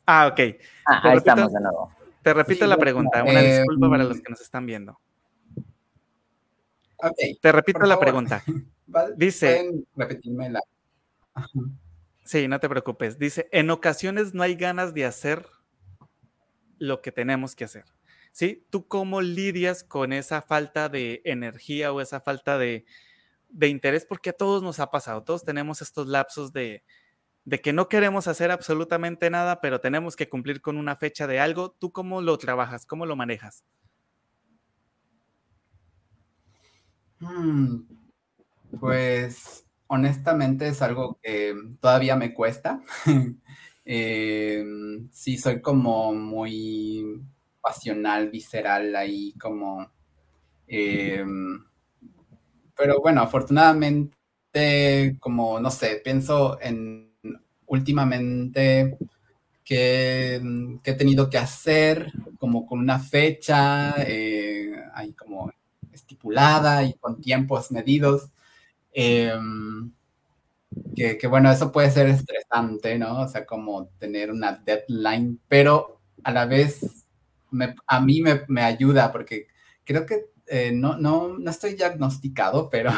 Ah, ok. Ah, ahí estamos de nuevo. Te repito la pregunta. Una eh, disculpa para los que nos están viendo. Ok. Te repito la pregunta. <laughs> Dice. repetirme la. Sí, no te preocupes. Dice: En ocasiones no hay ganas de hacer lo que tenemos que hacer. ¿Sí? ¿Tú cómo lidias con esa falta de energía o esa falta de, interés? Porque a todos nos ha pasado, todos tenemos estos lapsos de, que no queremos hacer absolutamente nada, pero tenemos que cumplir con una fecha de algo. ¿Tú cómo lo trabajas? ¿Cómo lo manejas? Mm, pues honestamente es algo que todavía me cuesta. <laughs> Em, sí, soy como muy pasional, visceral ahí como... Em, pero bueno, afortunadamente, como, no sé, pienso en últimamente que, he tenido que hacer como con una fecha eh, ahí como estipulada y con tiempos medidos. Em, que, que, bueno, eso puede ser estresante, ¿no? O sea, como tener una deadline, pero a la vez a mí me, ayuda porque creo que eh, no, no, no estoy diagnosticado, <laughs> pero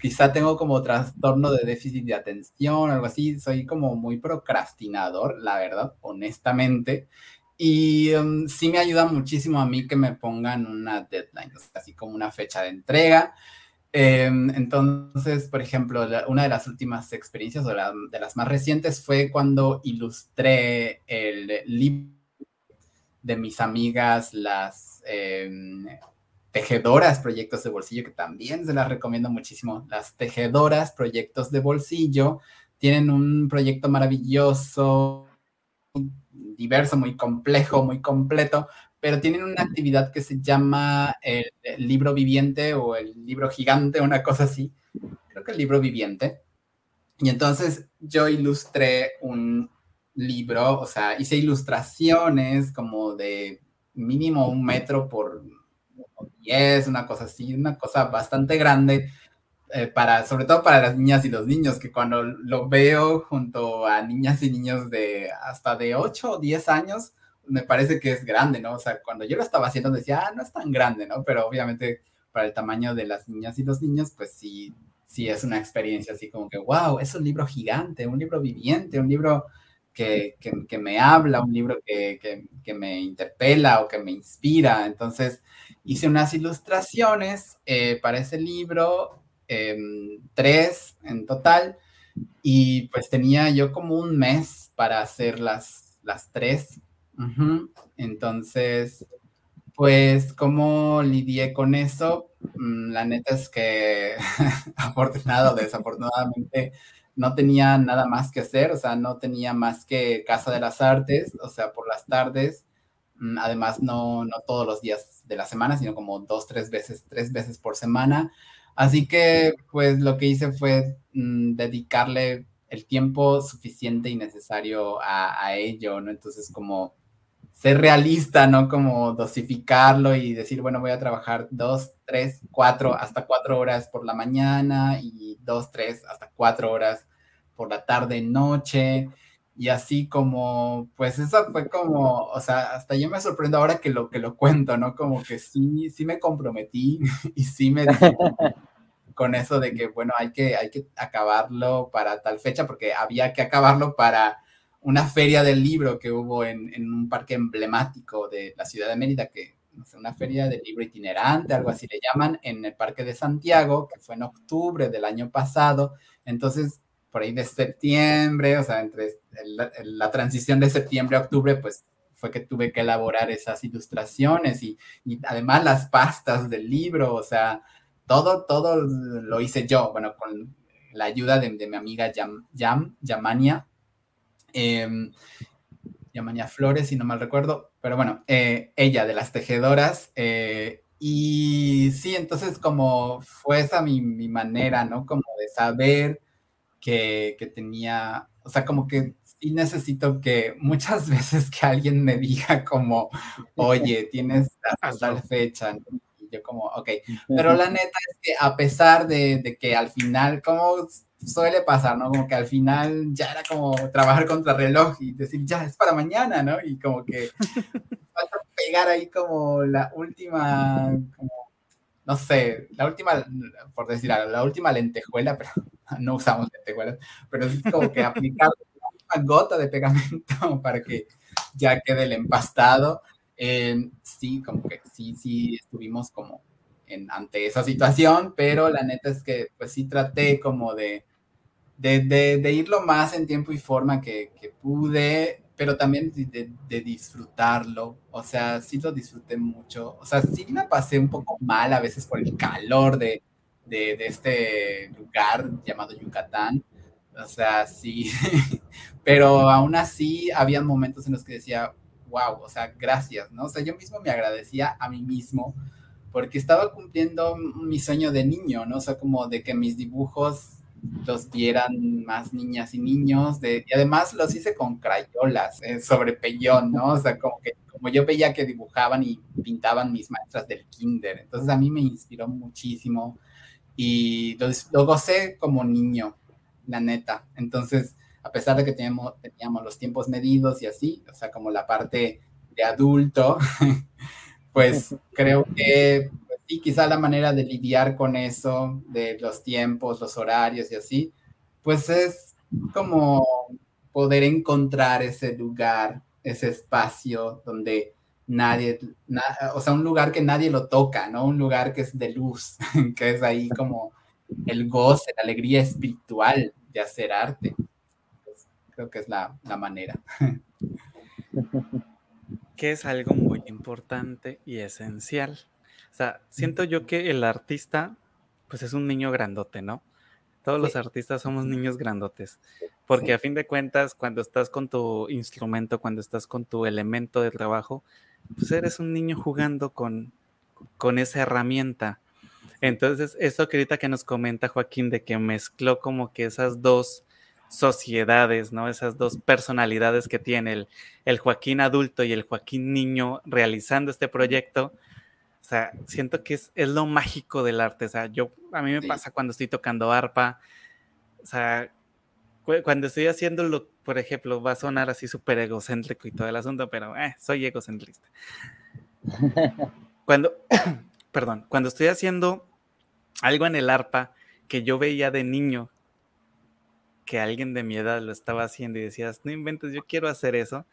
quizá tengo como trastorno de déficit de atención, algo así. Soy como muy procrastinador, la verdad, honestamente. Y um, sí me ayuda muchísimo a mí que me pongan una deadline, así como una fecha de entrega. Em, entonces, por ejemplo, una de las últimas experiencias o de las más recientes fue cuando ilustré el libro de mis amigas, las em, tejedoras proyectos de bolsillo, que también se las recomiendo muchísimo. Las tejedoras proyectos de bolsillo tienen un proyecto maravilloso, diverso, muy complejo, muy completo, pero tienen una actividad que se llama el, libro viviente o el libro gigante, una cosa así. Creo que el libro viviente. Y entonces yo ilustré un, libro, o sea, hice ilustraciones como de mínimo un metro por diez, una cosa así, una cosa bastante grande, eh, para, sobre todo para las niñas y los niños, que cuando lo veo junto a niñas y niños de hasta de 8 o 10 años, me parece que es grande, ¿no? O sea, cuando yo lo estaba haciendo decía, ah, no es tan grande, ¿no? Pero obviamente para el tamaño de las niñas y los niños, pues sí, sí es una experiencia así como que, wow, es un libro gigante, un libro viviente, un libro que, me habla, un libro que, me interpela o que me inspira. Entonces hice unas ilustraciones eh, para ese libro, em, tres en total, y pues tenía yo como un mes para hacer las, las tres. Entonces, pues, ¿cómo lidié con eso? Mm, la neta es que, <laughs> afortunado desafortunadamente, no tenía nada más que hacer, o sea, no tenía más que Casa de las Artes, o sea, por las tardes. Mm, además, no, no todos los días de la semana, sino como dos, tres veces, tres veces por semana. Así que, pues, lo que hice fue mm, dedicarle el tiempo suficiente y necesario a, a ello, ¿no? Entonces, como ser realista, ¿no? Como dosificarlo y decir, bueno, voy a trabajar dos, tres, cuatro, hasta cuatro horas por la mañana y dos, tres, hasta cuatro horas por la tarde, noche. Y así como, pues eso fue como, o sea, hasta yo me sorprendo ahora que lo que lo cuento, ¿no? Como que sí, sí me comprometí <laughs> y sí me con eso de que, bueno, hay que, hay que acabarlo para tal fecha, porque había que acabarlo para una feria del libro que hubo en, un parque emblemático de la ciudad de Mérida, que no sé, una feria del libro itinerante, algo así le llaman, en el Parque de Santiago, que fue en octubre del año pasado. Entonces, por ahí de septiembre, o sea, entre la, transición de septiembre a octubre, pues fue que tuve que elaborar esas ilustraciones y, además las pastas del libro, o sea, todo, todo lo hice yo, bueno, con la ayuda de, mi amiga Yam, Yam, Yamania, eh, Flores, si no mal recuerdo, pero bueno, eh, ella de las tejedoras. Eh, y sí, entonces como fue esa mi, manera, ¿no? Como de saber que, tenía, o sea, como que sí necesito que muchas <laughs> veces que alguien me diga como, oye, tienes <laughs> tal fecha, y yo como, ok, <laughs> pero la neta es que a pesar de, de que al final, como suele pasar, ¿no? Como que al final ya era como trabajar contra reloj y decir, ya es para mañana, ¿no? Y como que falta pegar ahí como la última, no sé, la última, por decir la última lentejuela, pero <laughs> no usamos lentejuelas, pero es como que aplicar una gota de pegamento <laughs> para que ya quede el empastado. sí, como que sí, sí, estuvimos como en, ante esa situación, pero la neta es que pues sí traté como de de, irlo más en tiempo y forma que, pude, pero también de, disfrutarlo. O sea, sí lo disfruté mucho. O sea, sí me pasé un poco mal a veces por el calor de, este lugar llamado Yucatán. O sea, sí, <laughs> pero aún así había momentos en los que decía, wow, o sea, gracias, ¿no? O sea, yo mismo me agradecía a mí mismo porque estaba cumpliendo mi sueño de niño, ¿no? O sea, como de que mis dibujos los vieran más niñas y niños, de, y además los hice con crayolas eh, sobre pellón, ¿no? O sea, como que como yo veía que dibujaban y pintaban mis maestras del kinder, entonces a mí me inspiró muchísimo y lo, lo gocé como niño, la neta. Entonces, a pesar de que teníamos, teníamos los tiempos medidos y así, o sea, como la parte de adulto, <laughs> pues creo que y quizá la manera de lidiar con eso, de los tiempos, los horarios y así, pues es como poder encontrar ese lugar, ese espacio donde nadie, o sea, un lugar que nadie lo toca, ¿no? Un lugar que es de luz, <laughs> que es ahí como el goce, la alegría espiritual de hacer arte. Pues, creo que es la, la manera. <laughs> Que es algo muy importante y esencial o sea, siento yo que el artista, pues es un niño grandote, ¿no? Todos los artistas somos niños grandotes, porque a fin de cuentas, cuando estás con tu instrumento, cuando estás con tu elemento de trabajo, pues eres un niño jugando con, con esa herramienta. Entonces, eso que ahorita que nos comenta Joaquín, de que mezcló como que esas dos sociedades, ¿no? Esas dos personalidades que tiene el, el Joaquín adulto y el Joaquín niño realizando este proyecto, o sea, siento que es, es lo mágico del arte. O sea, yo, a mí me pasa cuando estoy tocando arpa. O sea, cuando estoy haciéndolo, por ejemplo, va a sonar así súper egocéntrico y todo el asunto, pero eh, soy egocentrista. Cuando, <coughs> perdón, cuando estoy haciendo algo en el arpa que yo veía de niño, que alguien de mi edad lo estaba haciendo y decías, no inventes, yo quiero hacer eso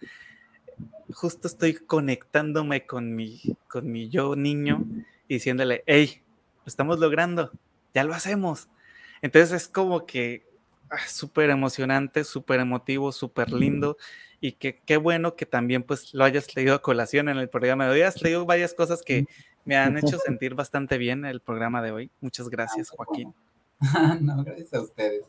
justo estoy conectándome con mi, con mi yo niño y diciéndole, hey, lo estamos logrando, ya lo hacemos. Entonces es como que ah, súper emocionante, súper emotivo, súper lindo y que qué bueno que también pues lo hayas leído a colación en el programa de hoy. Has leído varias cosas que <laughs> me han hecho sentir bastante bien el programa de hoy. Muchas gracias, Joaquín. <laughs> no, gracias a ustedes.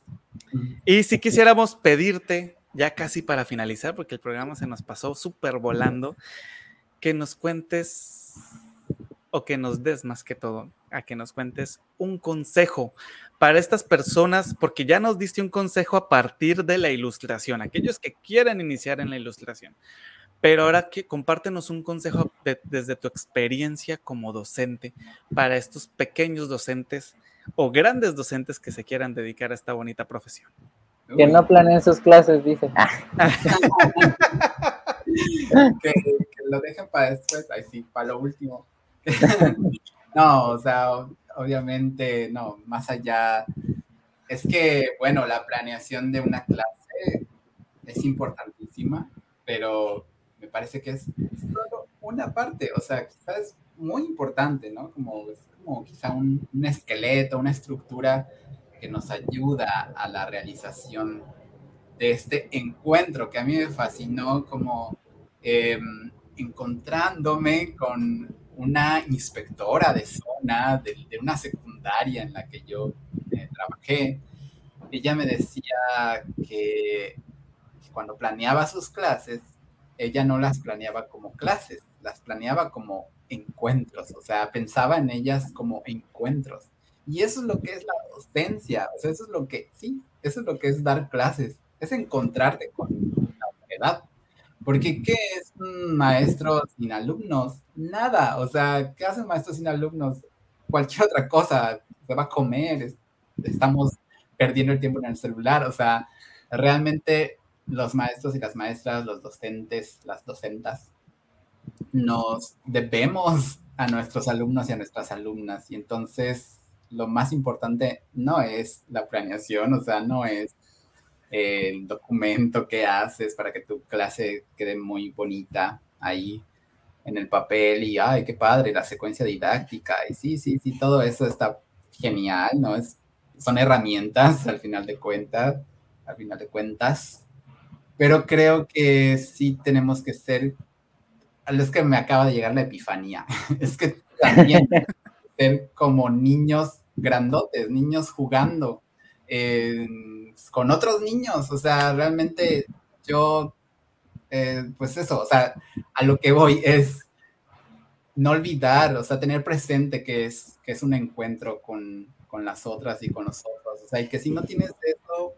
Y si quisiéramos pedirte, ya casi para finalizar, porque el programa se nos pasó súper volando, que nos cuentes o que nos des más que todo, a que nos cuentes un consejo para estas personas, porque ya nos diste un consejo a partir de la ilustración, aquellos que quieren iniciar en la ilustración. Pero ahora que compártenos un consejo desde tu experiencia como docente para estos pequeños docentes o grandes docentes que se quieran dedicar a esta bonita profesión. Que no planeen sus clases, dice. <laughs> que, lo dejen para después, ahí sí, para lo último. <laughs> no, o sea, obviamente, no, más allá. Es que, bueno, la planeación de una clase es importantísima, pero me parece que es solo una parte, o sea, quizás es muy importante, ¿no? Como, es como quizá un, un esqueleto, una estructura que nos ayuda a la realización de este encuentro que a mí me fascinó como em, encontrándome con una inspectora de zona de, una secundaria en la que yo eh, trabajé. Ella me decía que cuando planeaba sus clases, ella no las planeaba como clases, las planeaba como encuentros, o sea, pensaba en ellas como encuentros. Y eso es lo que es la docencia, o sea, eso es lo que, sí, eso es lo que es dar clases, es encontrarte con la verdad. Porque ¿qué es un maestro sin alumnos? Nada, o sea, ¿qué hace un sin alumnos? Cualquier otra cosa, se va a comer, estamos perdiendo el tiempo en el celular, o sea, realmente los maestros y las maestras, los docentes, las docentas, nos debemos a nuestros alumnos y a nuestras alumnas. Y entonces lo más importante no es la planeación, o sea, no es el documento que haces para que tu clase quede muy bonita ahí en el papel y, ay, qué padre, la secuencia didáctica, y sí, sí, sí, todo eso está genial, ¿no? Es, son herramientas al final de cuentas, al final de cuentas, pero creo que sí tenemos que ser, es que me acaba de llegar la epifanía, <laughs> es que también <laughs> ser como niños grandotes, niños jugando con otros niños. O sea, realmente yo, eh, pues eso, o sea, a lo que voy es no olvidar, o sea, tener presente que es, que es un encuentro con, con las otras y con los otros. O sea, y que si no tienes eso,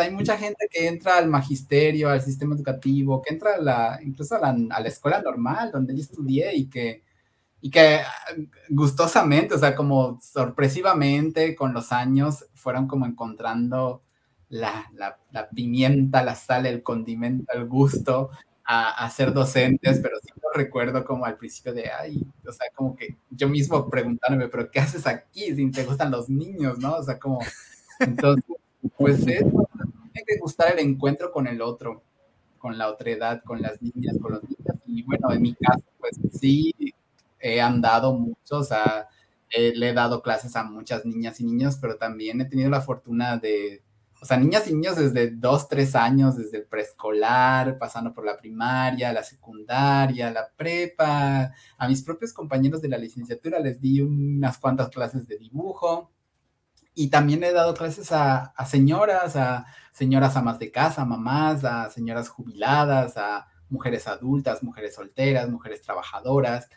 hay mucha gente que entra al magisterio, al sistema educativo, que entra a la, incluso a la, a la escuela normal donde yo estudié y que y que ah, gustosamente, o sea, como sorpresivamente con los años fueron como encontrando la, la, pimienta, la sal, el condimento, el gusto a, a, ser docentes, pero sí lo recuerdo como al principio de, ay, o sea, como que yo mismo preguntándome, pero ¿qué haces aquí si te gustan los niños, no? O sea, como, entonces, pues eso, tiene que gustar el encuentro con el otro, con la otra edad, con las niñas, con los niños, y bueno, en mi caso, pues sí, he andado mucho, o sea, le he dado clases a muchas niñas y niños, pero también he tenido la fortuna de, o sea, niñas y niños desde dos, tres años, desde el preescolar, pasando por la primaria, la secundaria, la prepa. A mis propios compañeros de la licenciatura les di unas cuantas clases de dibujo. Y también he dado clases a, a señoras, a señoras amas de casa, mamás, a señoras jubiladas, a mujeres adultas, mujeres solteras, mujeres trabajadoras.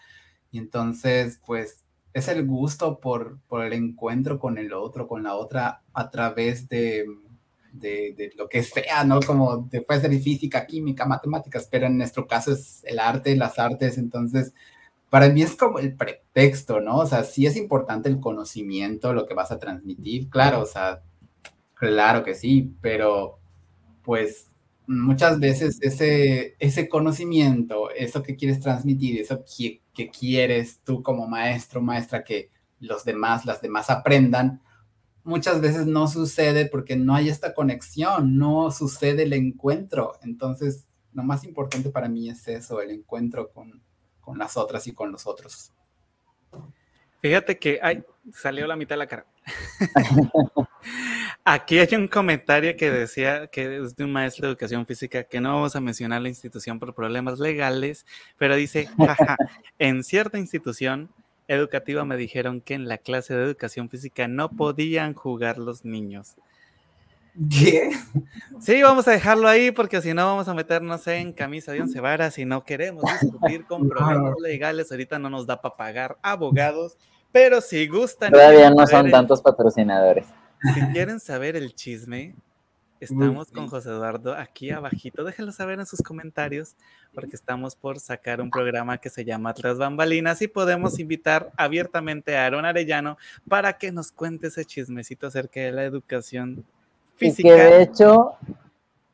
Y entonces, pues, es el gusto por, por el encuentro con el otro, con la otra, a través de, de, lo que sea, ¿no? Como después de física, química, matemáticas, pero en nuestro caso es el arte, las artes, entonces, para mí es como el pretexto, ¿no? O sea, sí es importante el conocimiento, lo que vas a transmitir, claro, o sea, claro que sí, pero pues muchas veces ese, ese conocimiento, eso que quieres transmitir, eso que, que quieres tú como maestro, maestra, que los demás, las demás aprendan, muchas veces no sucede porque no hay esta conexión, no sucede el encuentro. Entonces, lo más importante para mí es eso, el encuentro con, con las otras y con los otros. Fíjate que, ay, salió la mitad de la cara. Aquí hay un comentario que decía que es de un maestro de educación física que no vamos a mencionar la institución por problemas legales, pero dice, jaja, en cierta institución educativa me dijeron que en la clase de educación física no podían jugar los niños. ¿Qué? Sí, vamos a dejarlo ahí porque si no vamos a meternos en camisa de once varas y no queremos discutir con <laughs> problemas legales. Ahorita no nos da para pagar abogados, pero si gustan. Todavía no son tantos patrocinadores. Si quieren saber el chisme, estamos con José Eduardo aquí abajito. Déjenlo saber en sus comentarios porque estamos por sacar un programa que se llama Tras Bambalinas y podemos invitar abiertamente a Aaron Arellano para que nos cuente ese chismecito acerca de la educación física. que de hecho,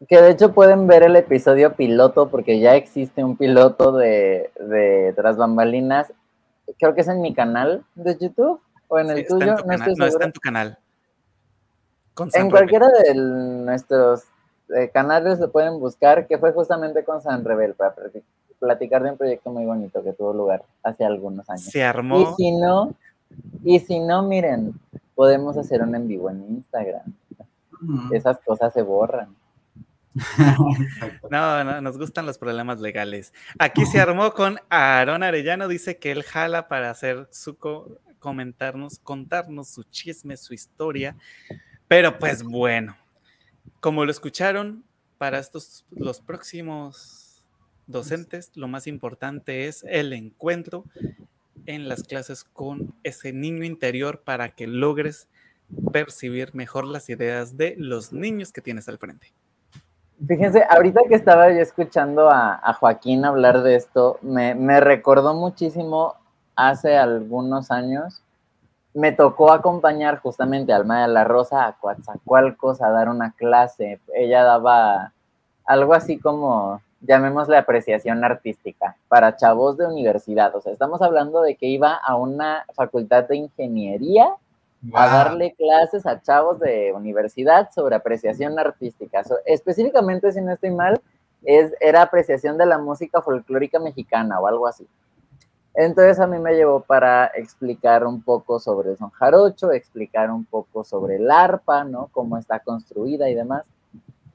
que de hecho pueden ver el episodio piloto porque ya existe un piloto de, de Tras Bambalinas. Creo que es en mi canal de YouTube o en el tuyo. no, está en tu canal en cualquiera de nuestros eh, canales lo pueden buscar, que fue justamente con San Rebel, para platicar de un proyecto muy bonito que tuvo lugar hace algunos años. Se armó. Y si no, y si no, miren, podemos hacer un en vivo en Instagram. Esas cosas se borran. <laughs> No, no, nos gustan los problemas legales. Aquí se <laughs> armó con Aaron Arellano, dice que él jala para hacer su comentarnos, contarnos su chisme, su historia. Pero pues bueno, como lo escucharon, para estos los próximos docentes, lo más importante es el encuentro en las clases con ese niño interior para que logres percibir mejor las ideas de los niños que tienes al frente. Fíjense, ahorita que estaba yo escuchando a, Joaquín hablar de esto, me, me recordó muchísimo hace algunos años me tocó acompañar justamente a Alma de la Rosa a Coatzacoalcos a dar una clase. Ella daba algo así como, llamémosle apreciación artística, para chavos de universidad. O sea, estamos hablando de que iba a una facultad de ingeniería a darle clases a chavos de universidad sobre apreciación artística. específicamente, si no estoy mal, es, era apreciación de la música folclórica mexicana o algo así. Entonces a mí me llevó para explicar un poco sobre el son jarocho, explicar un poco sobre el arpa, ¿no? Cómo está construida y demás.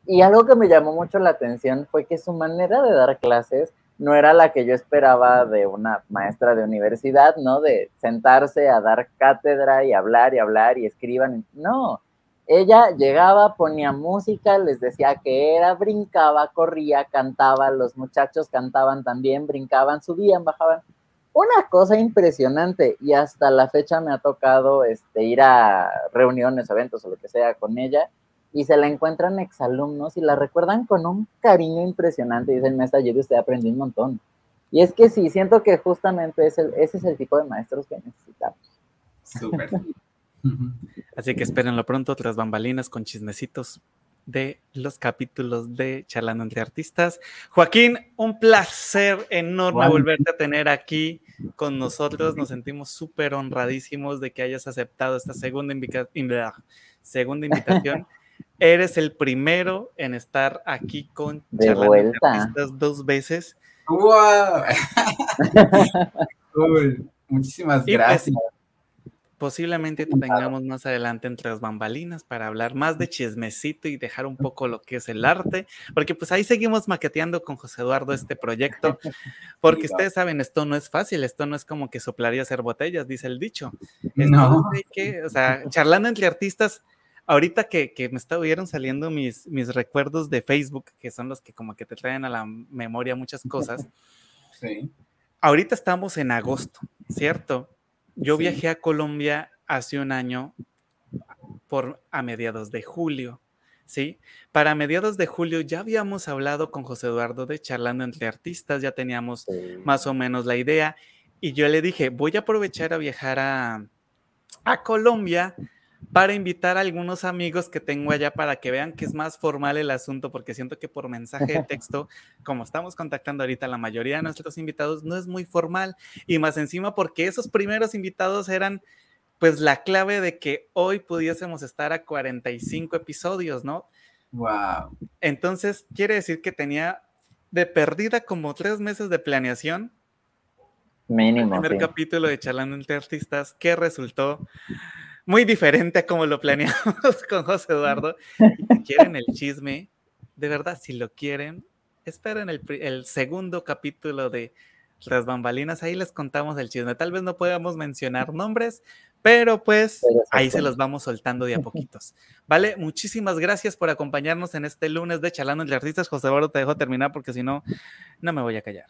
Y algo que me llamó mucho la atención fue que su manera de dar clases no era la que yo esperaba de una maestra de universidad, ¿no? De sentarse a dar cátedra y hablar y hablar y escriban. No, ella llegaba, ponía música, les decía que era, brincaba, corría, cantaba, los muchachos cantaban también, brincaban, subían, bajaban una cosa impresionante y hasta la fecha me ha tocado este, ir a reuniones, eventos o lo que sea con ella y se la encuentran exalumnos y la recuerdan con un cariño impresionante. Dicen, maestra, ayer usted aprendió un montón. Y es que sí, siento que justamente ese es el tipo de maestros que necesitamos. Súper. <laughs> Así que espérenlo pronto, tras bambalinas con chismecitos de los capítulos de Charlando entre Artistas. Joaquín, un placer enorme volverte a tener aquí con nosotros. Nos sentimos súper honradísimos de que hayas aceptado esta segunda, segunda invitación. <laughs> Eres el primero en estar aquí con entre Artistas dos veces. ¡Wow! <laughs> Muchísimas pues, gracias posiblemente tengamos más adelante entre las bambalinas para hablar más de chismecito y dejar un poco lo que es el arte, porque pues ahí seguimos maqueteando con José Eduardo este proyecto, <laughs> porque ustedes saben, esto no es fácil, esto no es como que soplaría hacer botellas, dice el dicho. no. que, o sea, charlando entre artistas, ahorita que, que me estuvieron saliendo mis, mis recuerdos de Facebook, que son los que como que te traen a la memoria muchas cosas. <laughs> Sí. Ahorita estamos en agosto, ¿cierto? Yo viajé a Colombia hace un año por a mediados de julio, ¿sí? Para mediados de julio ya habíamos hablado con José Eduardo de charlando entre artistas, ya teníamos más o menos la idea y yo le dije, voy a aprovechar a viajar a, a Colombia para invitar a algunos amigos que tengo allá para que vean que es más formal el asunto, porque siento que por mensaje de <laughs> texto, como estamos contactando ahorita la mayoría de nuestros invitados, no es muy formal. Y más encima porque esos primeros invitados eran pues la clave de que hoy pudiésemos estar a 45 episodios, ¿no? Wow. Entonces, quiere decir que tenía de perdida como tres meses de planeación. Mínimo. El primer capítulo de Charlando entre Artistas, que resultó muy diferente a como lo planeamos <laughs> con José Eduardo. si quieren el chisme, de verdad, si lo quieren, esperen el, el segundo capítulo de Las Bambalinas. Ahí les contamos el chisme. Tal vez no podamos mencionar nombres, pero pues ahí se los vamos soltando de a poquitos. Vale, muchísimas gracias por acompañarnos en este lunes de Chalando entre Artistas. José Eduardo, te dejo terminar porque si no, no me voy a callar.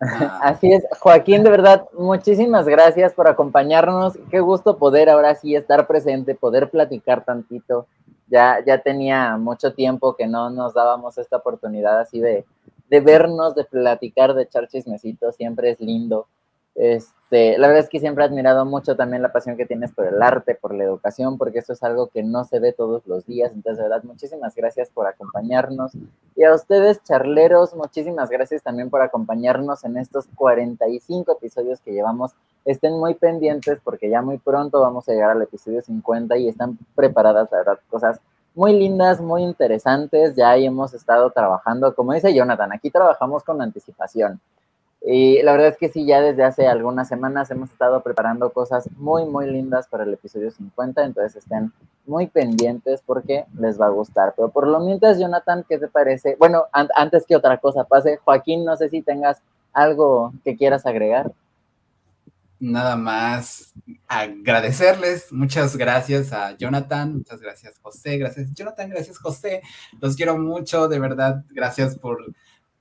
Así es, Joaquín, de verdad, muchísimas gracias por acompañarnos. Qué gusto poder ahora sí estar presente, poder platicar tantito. Ya, ya tenía mucho tiempo que no nos dábamos esta oportunidad así de, de vernos, de platicar, de echar chismecitos. Siempre es lindo. Este, la verdad es que siempre he admirado mucho también la pasión que tienes por el arte, por la educación, porque eso es algo que no se ve todos los días. Entonces, de verdad, muchísimas gracias por acompañarnos. Y a ustedes, charleros, muchísimas gracias también por acompañarnos en estos 45 episodios que llevamos. Estén muy pendientes porque ya muy pronto vamos a llegar al episodio 50 y están preparadas, la verdad, cosas muy lindas, muy interesantes. Ya hemos estado trabajando, como dice Jonathan, aquí trabajamos con anticipación. Y la verdad es que sí, ya desde hace algunas semanas hemos estado preparando cosas muy, muy lindas para el episodio 50, entonces estén muy pendientes porque les va a gustar. Pero por lo mientras, Jonathan, ¿qué te parece? Bueno, antes que otra cosa pase, Joaquín, no sé si tengas algo que quieras agregar. Nada más agradecerles, muchas gracias a Jonathan, muchas gracias José, gracias Jonathan, gracias José, los quiero mucho, de verdad, gracias por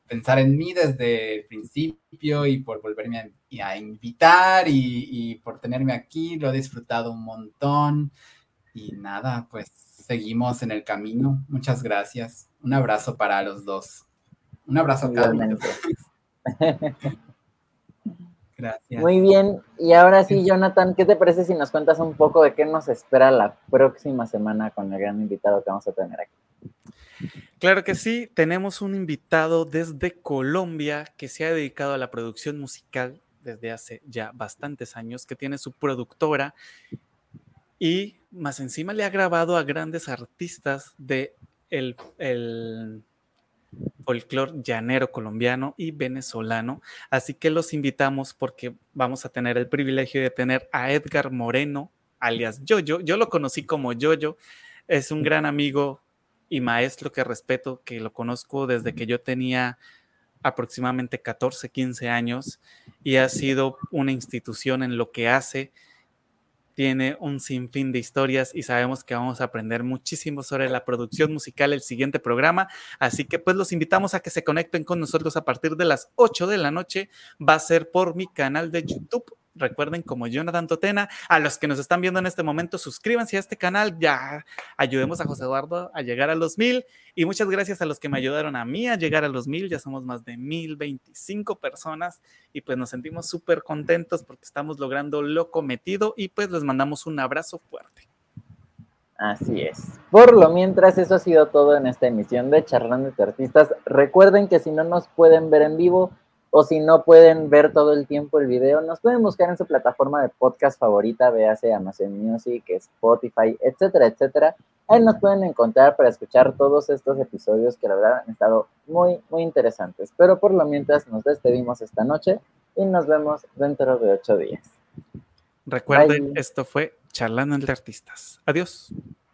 pensar en mí desde el principio y por volverme a, invitar y, por tenerme aquí. Lo he disfrutado un montón. Y nada, pues seguimos en el camino. Muchas gracias. Un abrazo para los dos. Un abrazo a cada uno. <laughs> Gracias. Muy bien. Y ahora sí, Jonathan, ¿qué te parece si nos cuentas un poco de qué nos espera la próxima semana con el gran invitado que vamos a tener aquí? Claro que sí, tenemos un invitado desde Colombia que se ha dedicado a la producción musical desde hace ya bastantes años, que tiene su productora y más encima le ha grabado a grandes artistas de el, folclore llanero colombiano y venezolano. Así que los invitamos porque vamos a tener el privilegio de tener a Edgar Moreno, alias Yoyo. Yo lo conocí como Yoyo. Es un gran amigo y maestro que respeto, que lo conozco desde que yo tenía aproximadamente 14, 15 años y ha sido una institución en lo que hace. Tiene un sinfín de historias y sabemos que vamos a aprender muchísimo sobre la producción musical el siguiente programa. Así que pues los invitamos a que se conecten con nosotros a partir de las 8 de la noche. Va a ser por mi canal de YouTube recuerden como Jonathan Totena. A los que nos están viendo en este momento, suscríbanse a este canal, ya ayudemos a José Eduardo a llegar a los mil. Y muchas gracias a los que me ayudaron a mí a llegar a los mil, ya somos más de mil veinticinco personas y pues nos sentimos súper contentos porque estamos logrando lo cometido y pues les mandamos un abrazo fuerte. Así es. Por lo mientras, eso ha sido todo en esta emisión de Charlando de Artistas. Recuerden que si no nos pueden ver en vivo, o si no pueden ver todo el tiempo el video, nos pueden buscar en su plataforma de podcast favorita, véase Amazon Music, Spotify, etcétera, etcétera. Ahí nos pueden encontrar para escuchar todos estos episodios que la verdad han estado muy, muy interesantes. Pero por lo mientras nos despedimos esta noche y nos vemos dentro de ocho días. Recuerden, esto fue Charlando entre Artistas. Adiós.